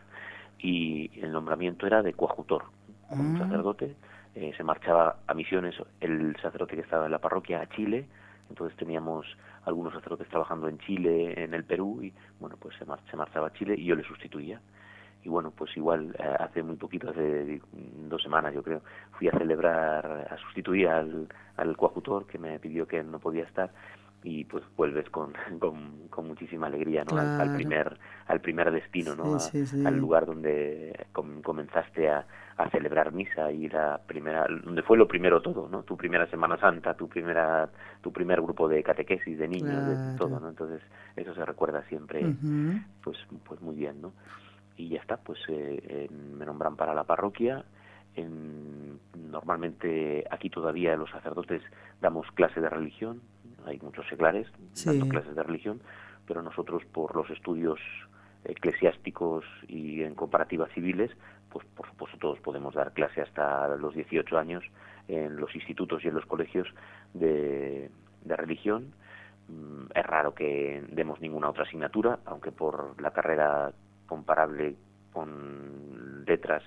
y el nombramiento era de coajutor con un ah. sacerdote, eh, se marchaba a misiones el sacerdote que estaba en la parroquia a Chile, entonces teníamos algunos sacerdotes trabajando en Chile, en el Perú, y bueno, pues se, se marchaba a Chile y yo le sustituía. Y bueno, pues igual eh, hace muy poquito, hace dos semanas yo creo, fui a celebrar, a sustituir al, al coajutor que me pidió que no podía estar y pues vuelves con, con, muchísima alegría ¿no? Al, primer al primer destino ¿no? al lugar donde comenzaste a, a, celebrar misa y la primera donde fue lo primero todo no tu primera semana santa tu primera tu primer grupo de catequesis de niños de todo no entonces eso se recuerda siempre pues pues muy bien no y ya está pues eh, me nombran para la parroquia. En, normalmente aquí todavía los sacerdotes damos clase de religión hay muchos seglares dando clases de religión, pero nosotros por los estudios eclesiásticos y en comparativas civiles, pues por supuesto todos podemos dar clase hasta los 18 años en los institutos y en los colegios de, de religión. Mm, es raro que demos ninguna otra asignatura, aunque por la carrera comparable con letras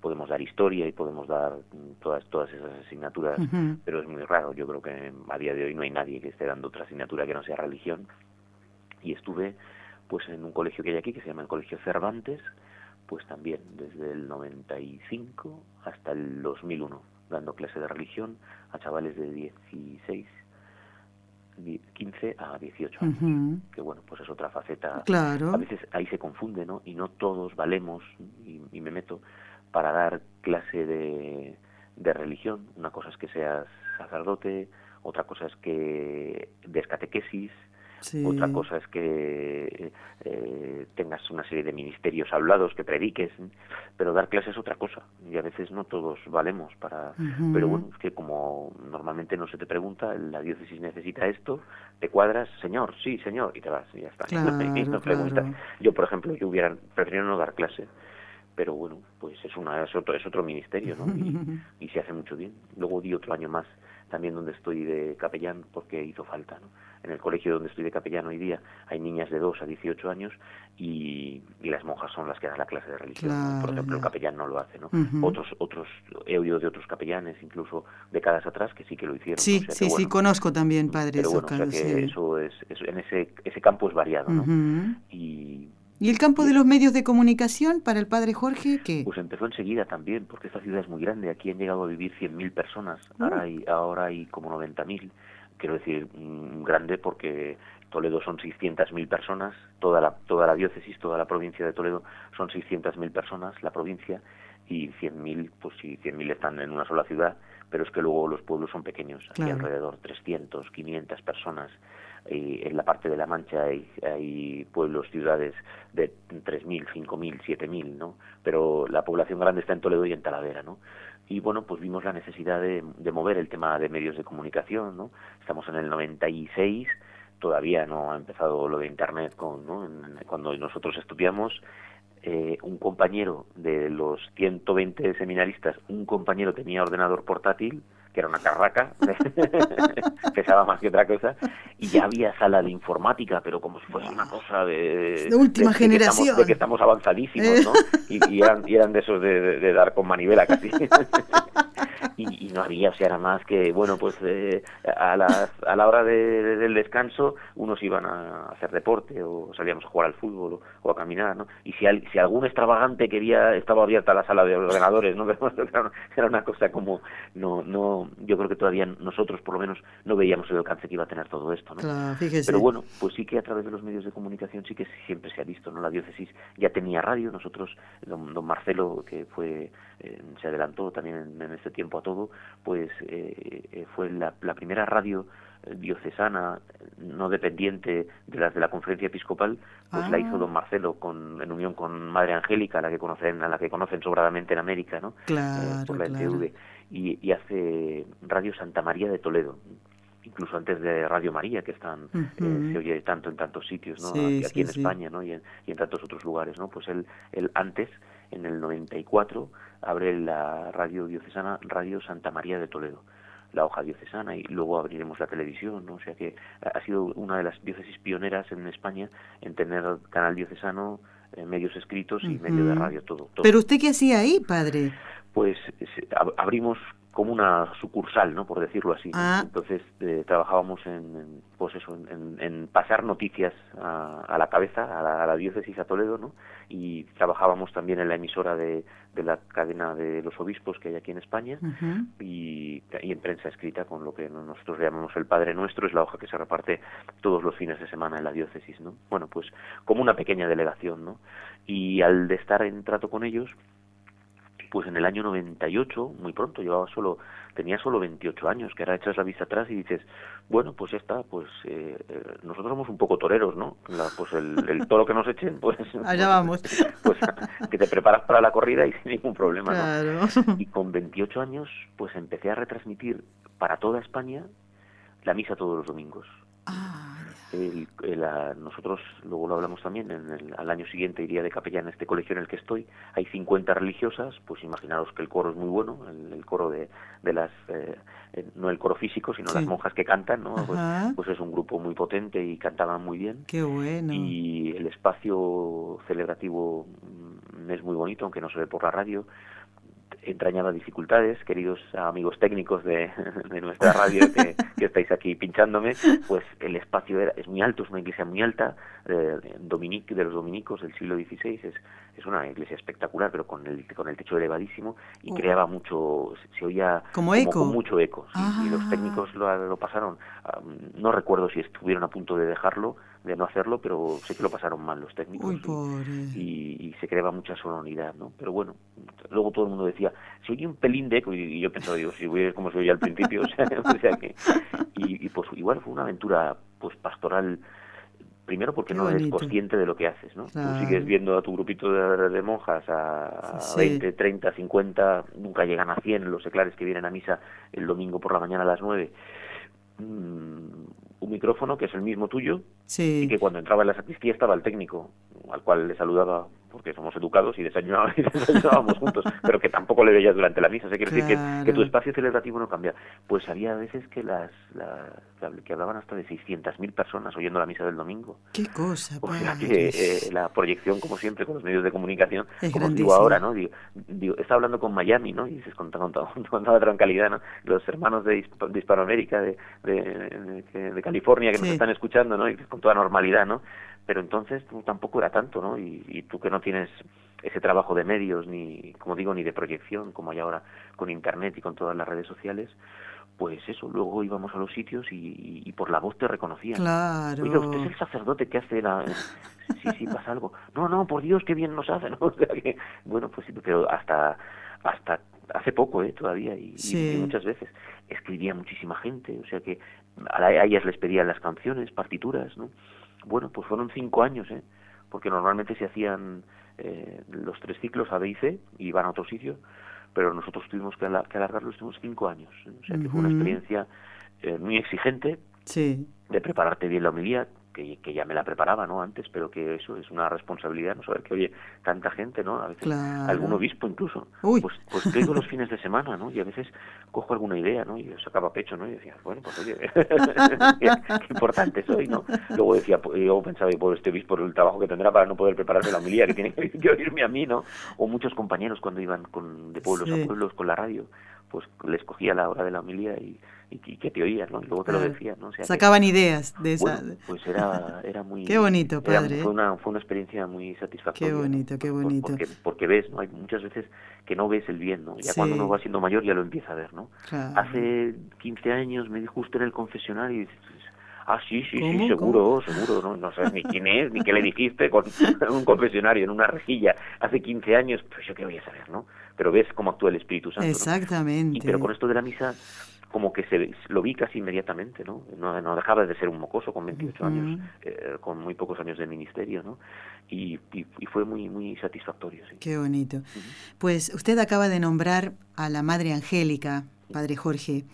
podemos dar historia y podemos dar todas todas esas asignaturas, pero es muy raro. Yo creo que a día de hoy no hay nadie que esté dando otra asignatura que no sea religión. Y estuve pues en un colegio que hay aquí que se llama el Colegio Cervantes, pues también desde el 95 hasta el 2001 dando clase de religión a chavales de 16 15 a 18 años, que bueno, pues es otra faceta. Claro. A veces ahí se confunde, ¿no? Y no todos valemos, y me meto, para dar clase de, de religión. Una cosa es que seas sacerdote, otra cosa es que des catequesis, otra cosa es que eh, tengas una serie de ministerios hablados, que prediques, pero dar clase es otra cosa. Y a veces no todos valemos para... Pero bueno, es que como normalmente no se te pregunta, la diócesis necesita esto, te cuadras, señor, sí, señor, y te vas, y ya está. Yo, por ejemplo, yo hubiera preferido no dar clase pero bueno, pues es, una, es, otro, es otro ministerio, ¿no? Y, se hace mucho bien. Luego di otro año más también donde estoy de capellán porque hizo falta, ¿no? En el colegio donde estoy de capellán hoy día hay niñas de 2 a 18 años y, y las monjas son las que dan la clase de religión. Por ejemplo, el capellán no lo hace, ¿no? Otros, otros, he oído de otros capellanes, incluso décadas atrás, que sí que lo hicieron. Sí, sí, sí, conozco también padres. Pero bueno, eso es, en ese, ese campo es variado, ¿no? Y ¿Y el campo de los medios de comunicación para el padre Jorge qué? Pues empezó enseguida también, porque esta ciudad es muy grande. Aquí han llegado a vivir 100.000 personas, uh. ahora, hay, ahora hay como 90.000. Quiero decir, mm, grande porque Toledo son 600.000 personas, toda la, toda la diócesis, toda la provincia de Toledo son 600.000 personas, la provincia, y 100.000, pues sí, 100.000 están en una sola ciudad, pero es que luego los pueblos son pequeños, aquí alrededor 300, 500 personas en la parte de la Mancha hay, pueblos, ciudades de 3.000, 5.000, 7.000, ¿no? Pero la población grande está en Toledo y en Talavera, ¿no? Y bueno, pues vimos la necesidad de, mover el tema de medios de comunicación, ¿no? Estamos en el 96, todavía no ha empezado lo de Internet con, cuando nosotros estudiamos, eh, un compañero de los 120 seminaristas, un compañero tenía ordenador portátil, que era una carraca, pesaba más que otra cosa, y ya había sala de informática, pero como si fuese una cosa de... De última generación. de que estamos avanzadísimos, ¿no? Y, eran, eran de esos de dar con manivela casi. y, no había, o sea, era más que, bueno, pues eh, a, la, a la hora de, del descanso unos iban a hacer deporte o salíamos a jugar al fútbol o, a caminar, ¿no? Y si, si algún extravagante quería, estaba abierta la sala de ordenadores, ¿no? era una cosa como, no, no, yo creo que todavía nosotros por lo menos no veíamos el alcance que iba a tener todo esto, ¿no? Pero bueno, pues sí que a través de los medios de comunicación sí que siempre se ha visto, ¿no? La diócesis ya tenía radio, nosotros, don, don Marcelo, que fue, eh, se adelantó también en, en este tiempo a todo, pues eh, eh, fue la, primera radio eh, diocesana no dependiente de las de la conferencia episcopal pues la hizo ah. don Marcelo con en unión con Madre Angélica la que conocen a la que conocen sobradamente en América no por la NTV y, hace Radio Santa María de Toledo incluso antes de Radio María que están se oye tanto en tantos sitios no aquí, en España no y en, y en tantos otros lugares no pues él él antes en el 94 abre la radio diocesana Radio Santa María de Toledo, la hoja diocesana, y luego abriremos la televisión, ¿no? O sea que ha sido una de las diócesis pioneras en España en tener canal diocesano, eh, medios escritos y medio de radio, todo, ¿Pero usted qué hacía ahí, padre? Pues abrimos como una sucursal, ¿no? Por decirlo así. Ah. Entonces eh, trabajábamos en, pues eso, en, pasar noticias a, la cabeza, a la, diócesis a Toledo, ¿no? Y trabajábamos también en la emisora de, la cadena de los obispos que hay aquí en España y, en prensa escrita con lo que nosotros llamamos el Padre Nuestro, es la hoja que se reparte todos los fines de semana en la diócesis, ¿no? Bueno, pues como una pequeña delegación, ¿no? Y al de estar en trato con ellos, pues en el año 98, muy pronto, llevaba solo, tenía solo 28 años, que ahora echas la vista atrás y dices, bueno, pues ya está, pues eh, eh, nosotros somos un poco toreros, ¿no? pues el, el, toro que nos echen, pues... Allá vamos. Pues que te preparas para la corrida y sin ningún problema, ¿no? Y con 28 años, pues empecé a retransmitir para toda España la misa todos los domingos. Ah nosotros, luego lo hablamos también, en el, al año siguiente iría de capellán en este colegio en el que estoy. Hay 50 religiosas, pues imaginaros que el coro es muy bueno, el, coro de, de las, eh, eh, no el coro físico, sino las monjas que cantan, ¿no? Pues, pues, es un grupo muy potente y cantaban muy bien. Qué bueno. Y el espacio celebrativo mm, es muy bonito, aunque no se ve por la radio entrañaba dificultades, queridos amigos técnicos de, nuestra radio que, estáis aquí pinchándome, pues el espacio era, es muy alto, es una iglesia muy alta, eh, de los dominicos del siglo XVI, es, es una iglesia espectacular, pero con el, con el techo elevadísimo y oh. creaba mucho, se, oía como, eco. mucho eco. Y los ah. técnicos lo, lo pasaron, no recuerdo si estuvieron a punto de dejarlo, de no hacerlo, pero sé que lo pasaron mal los técnicos y, se creaba mucha sonoridad, ¿no? Pero bueno, luego todo el mundo decía, si oye un pelín de eco, y, yo pensaba, digo, si voy como se oía al principio, o sea, que, y, pues igual fue una aventura pues pastoral primero porque no eres consciente de lo que haces, ¿no? Tú sigues viendo a tu grupito de, monjas a, 20, 30, 50, nunca llegan a 100 los seclares que vienen a misa el domingo por la mañana a las 9 un micrófono que es el mismo tuyo y que cuando entraba en la sacristía estaba el técnico, al cual le saludaba porque somos educados y desayunábamos, juntos, pero que tampoco le veías durante la misa. Se quiere decir que, tu espacio celebrativo no cambia. Pues había veces que las, que hablaban hasta de 600.000 personas oyendo la misa del domingo. Qué cosa. O sea que eh, la proyección, como siempre, con los medios de comunicación, como digo ahora, ¿no? Digo, digo, está hablando con Miami, ¿no? Y dices con, con, con, toda tranquilidad, ¿no? Los hermanos de, Hispanoamérica, de, de, de, California, que nos están escuchando, ¿no? Y con toda normalidad, ¿no? Pero entonces tú tampoco era tanto, ¿no? Y, tú que no tienes ese trabajo de medios, ni, como digo, ni de proyección, como hay ahora con Internet y con todas las redes sociales, pues eso, luego íbamos a los sitios y, por la voz te reconocían. Claro. Oye, usted es el sacerdote que hace la... Sí, sí, pasa algo. No, no, por Dios, qué bien nos hace, ¿no? O sea que, bueno, pues sí, pero hasta, hasta hace poco, ¿eh? Todavía, y, muchas veces. Escribía muchísima gente, o sea que a ellas les pedían las canciones, partituras, ¿no? Bueno, pues fueron cinco años, ¿eh? porque normalmente se hacían eh, los tres ciclos A, B y C y iban a otro sitio, pero nosotros tuvimos que, alargarlo, estuvimos cinco años. ¿eh? O sea que fue una experiencia eh, muy exigente de prepararte bien la homilía, que, ya me la preparaba, ¿no? Antes, pero que eso es una responsabilidad, no saber que oye tanta gente, ¿no? A veces algún obispo incluso, pues pues tengo los fines de semana, ¿no? Y a veces cojo alguna idea, ¿no? Y sacaba pecho, ¿no? Y decía, bueno, pues oye, qué, importante soy, ¿no? Luego decía, pues, yo pensaba, y por este obispo, el trabajo que tendrá para no poder prepararse la homilía, que tiene que oírme a mí, ¿no? O muchos compañeros cuando iban con, de pueblos a pueblos con la radio, pues les cogía la hora de la homilía y y, que te oías, ¿no? Y luego te lo decían, ¿no? Sacaban ideas de esa... pues era, era muy... Qué bonito, padre. fue, una, fue una experiencia muy satisfactoria. Qué bonito, qué bonito. Porque, porque, ves, ¿no? Hay muchas veces que no ves el bien, ¿no? Ya cuando uno va siendo mayor ya lo empieza a ver, ¿no? Hace 15 años me dijo usted en el confesionario y dices, Ah, sí, sí, sí, seguro, seguro. No, no sabes ni quién es, ni qué le dijiste con un confesionario, en una rejilla, hace 15 años. Pues yo qué voy a saber, ¿no? Pero ves cómo actúa el Espíritu Santo. Exactamente. pero con esto de la misa, como que se lo vi casi inmediatamente, ¿no? No, dejaba de ser un mocoso con 28 años, eh, con muy pocos años de ministerio, ¿no? Y, y, fue muy muy satisfactorio. Sí. Qué bonito. Pues usted acaba de nombrar a la Madre Angélica, Padre Jorge,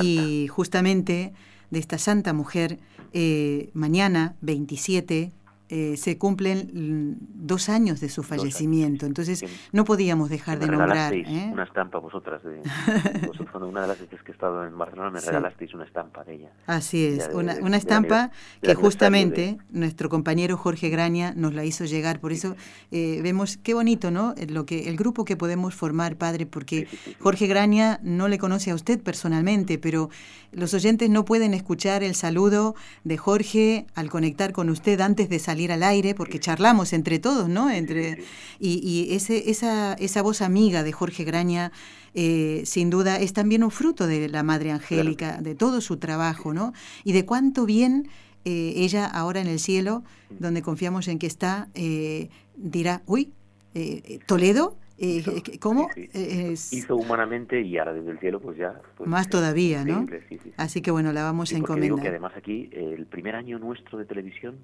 y justamente de esta santa mujer, eh, mañana 27 eh, se cumplen dos años de su fallecimiento, entonces no podíamos dejar de nombrar. ¿eh? Una estampa vosotras, de, una de las veces que he estado en Barcelona me regalasteis una estampa de ella. Así es, una, una, estampa que justamente nuestro compañero Jorge Graña nos la hizo llegar, por eso eh, vemos qué bonito, ¿no? Lo que el grupo que podemos formar, padre, porque Jorge Graña no le conoce a usted personalmente, pero los oyentes no pueden escuchar el saludo de Jorge al conectar con usted antes de salir salir al aire, porque charlamos entre todos, ¿no? Entre, y, ese, esa, esa voz amiga de Jorge Graña, eh, sin duda, es también un fruto de la Madre Angélica, de todo su trabajo, ¿no? Y de cuánto bien eh, ella ahora en el cielo, donde confiamos en que está, eh, dirá, uy, Toledo, ¿Cómo? Hizo humanamente y ahora desde el cielo pues ya... Pues, Más todavía, ¿no? Así que bueno, la vamos a encomendar. Digo que además aquí el primer año nuestro de televisión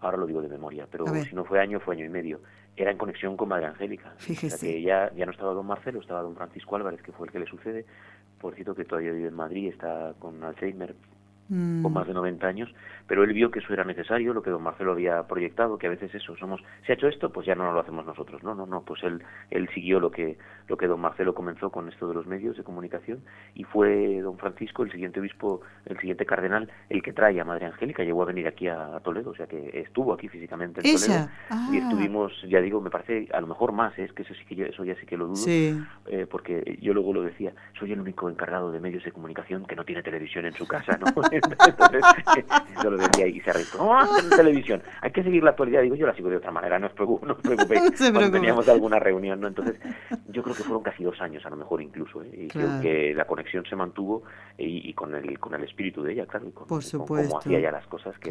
ahora lo digo de memoria, pero si no fue año, fue año y medio, era en conexión con Madre Angélica. Fíjese. que ya, ya no estaba don Marcelo, estaba don Francisco Álvarez, que fue el que le sucede, por cierto que todavía vive en Madrid, está con Alzheimer, con mm. más de 90 años, pero él vio que eso era necesario, lo que don Marcelo había proyectado, que a veces eso, somos, se ha hecho esto, pues ya no lo hacemos nosotros, no, no, no, pues él, él siguió lo que, lo que don Marcelo comenzó con esto de los medios de comunicación y fue don Francisco, el siguiente obispo, el siguiente cardenal, el que trae a Madre Angélica, llegó a venir aquí a, Toledo, o sea que estuvo aquí físicamente en Toledo y ah. estuvimos, ya digo, me parece, a lo mejor más, ¿eh? es que eso sí que yo, eso ya sí que lo dudo, eh, porque yo luego lo decía, soy el único encargado de medios de comunicación que no tiene televisión en su casa, ¿no? Entonces, lo y se arregló. ¿Cómo vamos a hacer televisión? Hay que seguir la actualidad. Digo, yo la sigo de otra manera, no os preocupéis. No Cuando teníamos alguna reunión, ¿no? Entonces, yo creo que fueron casi dos años, a lo mejor incluso. ¿eh? Y creo que la conexión se mantuvo y, con, el, con el espíritu de ella, claro. Y con, Por supuesto. cómo hacía ella las cosas que,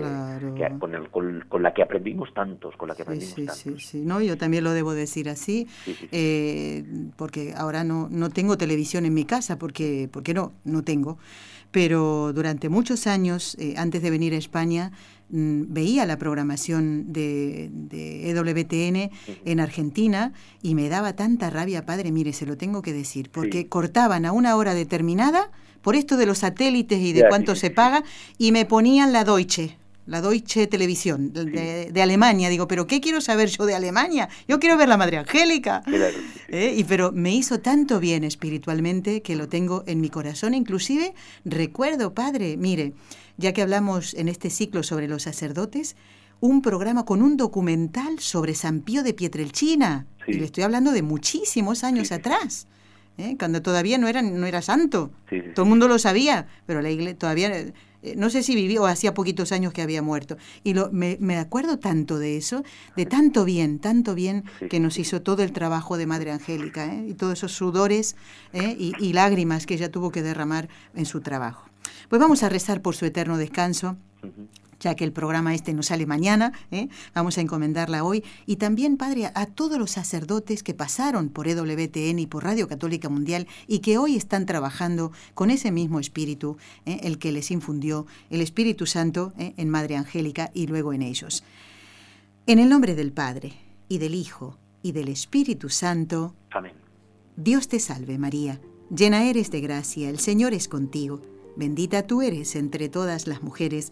con, con, la que aprendimos tantos, con la que aprendimos sí, tantos. Sí, sí, no, yo también lo debo decir así, eh, porque ahora no, no tengo televisión en mi casa, porque, porque no, no tengo pero durante muchos años, eh, antes de venir a España, mm, veía la programación de, de, EWTN en Argentina y me daba tanta rabia, padre, mire, se lo tengo que decir, porque cortaban a una hora determinada por esto de los satélites y de cuánto se paga y me ponían la Deutsche la Deutsche Televisión de, Alemania. Digo, pero ¿qué quiero saber yo de Alemania? Yo quiero ver la Madre Angélica. ¿Eh? Y pero me hizo tanto bien espiritualmente que lo tengo en mi corazón. Inclusive recuerdo, padre, mire, ya que hablamos en este ciclo sobre los sacerdotes, un programa con un documental sobre San Pío de Pietrelcina. Y le estoy hablando de muchísimos años atrás. ¿eh? cuando todavía no era, no era santo. Todo el mundo lo sabía, pero la iglesia todavía no sé si vivió, hacía poquitos años que había muerto. Y lo, me, me acuerdo tanto de eso, de tanto bien, tanto bien que nos hizo todo el trabajo de Madre Angélica, ¿eh? y todos esos sudores ¿eh? y, lágrimas que ella tuvo que derramar en su trabajo. Pues vamos a rezar por su eterno descanso ya que el programa este nos sale mañana, ¿eh? vamos a encomendarla hoy. Y también, Padre, a, todos los sacerdotes que pasaron por EWTN y por Radio Católica Mundial y que hoy están trabajando con ese mismo espíritu, ¿eh? el que les infundió el Espíritu Santo ¿eh? en Madre Angélica y luego en ellos. En el nombre del Padre, y del Hijo, y del Espíritu Santo. Amén. Dios te salve María, llena eres de gracia, el Señor es contigo. Bendita tú eres entre todas las mujeres,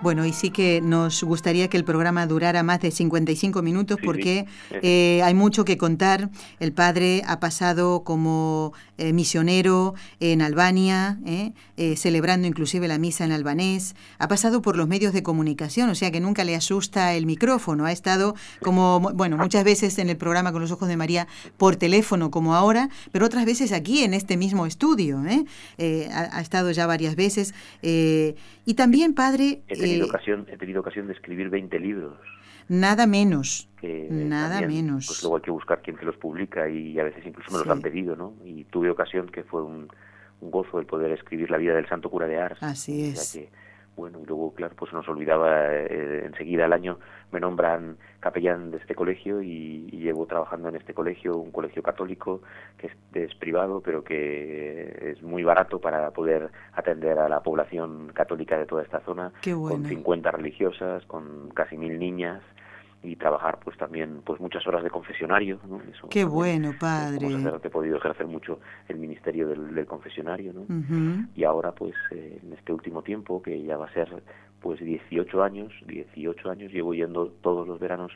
Bueno, y sí que nos gustaría que el programa durara más de 55 minutos porque eh, hay mucho que contar. El padre ha pasado como eh, misionero en Albania, eh, celebrando inclusive la misa en albanés. Ha pasado por los medios de comunicación, o sea que nunca le asusta el micrófono. Ha estado como, bueno, muchas veces en el programa con los ojos de María por teléfono como ahora, pero otras veces aquí en este mismo estudio. Ha, ha, estado ya varias veces. y también, padre tenido, eh, ocasión, he tenido ocasión de escribir 20 libros. Nada menos. nada menos. Pues luego hay que buscar quién se los publica y a veces incluso me los han pedido, ¿no? Y tuve ocasión que fue un, gozo el poder escribir la vida del santo cura de Ars. Así es bueno, y luego, claro, pues nos olvidaba eh, enseguida al año, me nombran capellán de este colegio y, llevo trabajando en este colegio, un colegio católico que es, privado, pero que es muy barato para poder atender a la población católica de toda esta zona, con 50 religiosas, con casi mil niñas y trabajar pues también pues muchas horas de confesionario ¿no? qué bueno padre he podido ejercer mucho el ministerio del, confesionario ¿no? y ahora pues eh, en este último tiempo que ya va a ser pues 18 años 18 años llevo yendo todos los veranos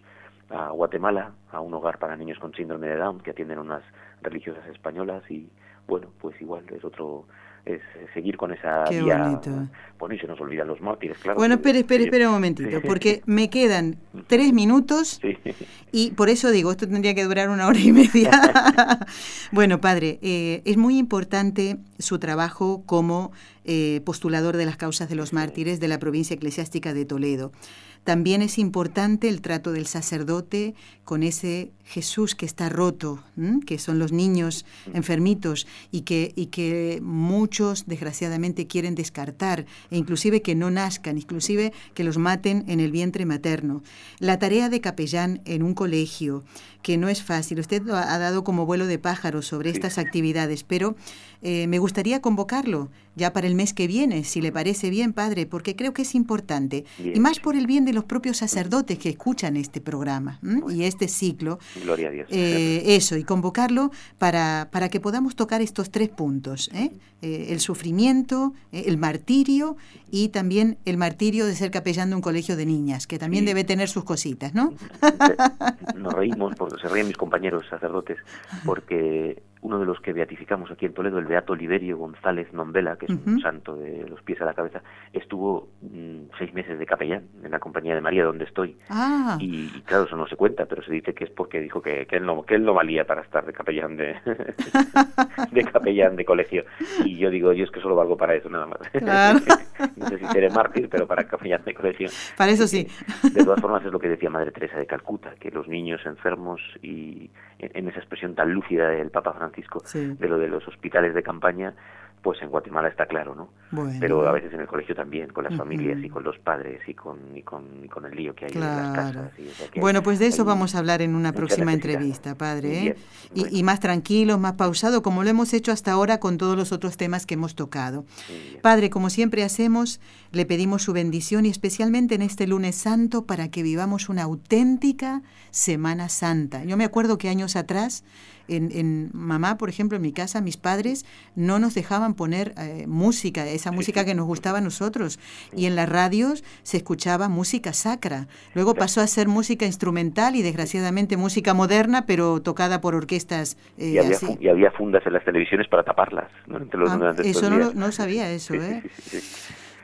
a Guatemala a un hogar para niños con síndrome de Down que atienden unas religiosas españolas y bueno pues igual es otro es seguir con esa Qué bonito. Bueno, y se nos olvidan los mártires, claro. Bueno, espere, espere, espere un momentito, porque me quedan tres minutos y por eso digo, esto tendría que durar una hora y media. bueno, padre, eh, es muy importante su trabajo como eh, postulador de las causas de los mártires de la provincia eclesiástica de Toledo. También es importante el trato del sacerdote con ese Jesús que está roto, que son los niños enfermitos y que, y que muchos desgraciadamente quieren descartar, e inclusive que no nazcan, inclusive que los maten en el vientre materno. La tarea de capellán en un colegio, que no es fácil, usted ha dado como vuelo de pájaros sobre estas actividades, pero eh, me gustaría convocarlo ya para el mes que viene, si le parece bien, padre, porque creo que es importante, y más por el bien de los propios sacerdotes que escuchan este programa y este ciclo. Gloria a Dios. Eh, eso, y convocarlo para, para que podamos tocar estos tres puntos, ¿eh? el sufrimiento, el martirio y también el martirio de ser capellán de un colegio de niñas, que también debe tener sus cositas, ¿no? Nos reímos, porque se ríen mis compañeros sacerdotes, porque uno de los que beatificamos aquí en Toledo, el Beato Liberio González Nombela, que es un santo de los pies a la cabeza, estuvo mm, seis meses de capellán en la Compañía de María, donde estoy. Ah. Y, claro, eso no se cuenta, pero se dice que es porque dijo que, que, él, no, que él no valía para estar de capellán de, de capellán de colegio. Y yo digo, yo es que solo valgo para eso, nada más. no sé si seré mártir, pero para capellán de colegio. Para eso sí. De todas formas, es lo que decía Madre Teresa de Calcuta, que los niños enfermos y en esa expresión tan lúcida del Papa Francisco de lo de los hospitales de campaña, pues en Guatemala está claro, ¿no? Pero a veces en el colegio también, con las familias y con los padres y con, y con, con el lío que hay en las casas. bueno, pues de eso vamos a hablar en una próxima entrevista, padre. ¿eh? Y, y, más tranquilos, más pausado, como lo hemos hecho hasta ahora con todos los otros temas que hemos tocado. Padre, como siempre hacemos, le pedimos su bendición y especialmente en este lunes santo para que vivamos una auténtica Semana Santa. Yo me acuerdo que años atrás en, mamá, por ejemplo, en mi casa, mis padres no nos dejaban poner eh, música, esa música que nos gustaba a nosotros. Y en las radios se escuchaba música sacra. Luego pasó a ser música instrumental y desgraciadamente música moderna, pero tocada por orquestas. Eh, y, había, fundas en las televisiones para taparlas. Ah, eso no, no, sabía eso, ¿eh?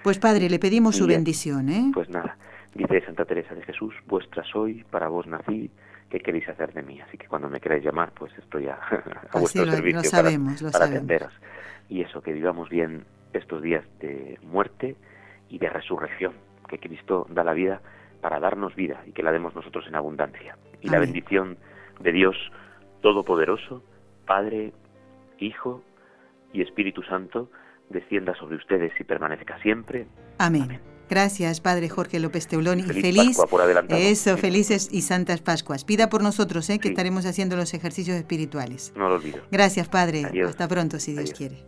Pues padre, le pedimos su bendición, ¿eh? Pues nada, dice Santa Teresa de Jesús, vuestra soy, para vos nací, qué queréis hacer de mí. Así que cuando me queráis llamar, pues estoy a, a vuestro servicio para, atenderos. Y eso, que vivamos bien estos días de muerte y de resurrección, que Cristo da la vida para darnos vida y que la demos nosotros en abundancia. Y la bendición de Dios Todopoderoso, Padre, Hijo y Espíritu Santo, descienda sobre ustedes y permanezca siempre. Amén. Gracias, Padre Jorge López Teulón. y feliz, eso, felices y santas Pascuas. Pida por nosotros, ¿eh? que estaremos haciendo los ejercicios espirituales. No lo olvido. Gracias, Padre. Hasta pronto, si Dios quiere.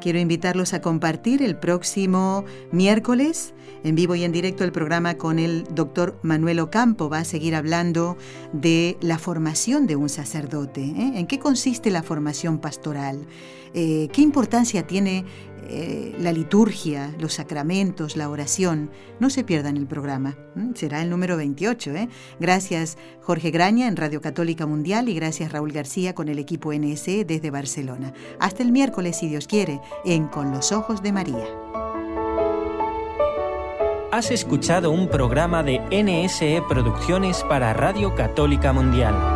Quiero invitarlos a compartir el próximo miércoles en vivo y en directo el programa con el doctor Manuel Ocampo. Va a seguir hablando de la formación de un sacerdote. ¿eh? ¿En qué consiste la formación pastoral? Eh, ¿Qué importancia tiene eh, la liturgia, los sacramentos, la oración. No se pierdan el programa. Será el número 28. ¿eh? Gracias Jorge Graña en Radio Católica Mundial y gracias Raúl García con el equipo NSE desde Barcelona. Hasta el miércoles, si Dios quiere, en Con los Ojos de María. Has escuchado un programa de NSE Producciones para Radio Católica Mundial.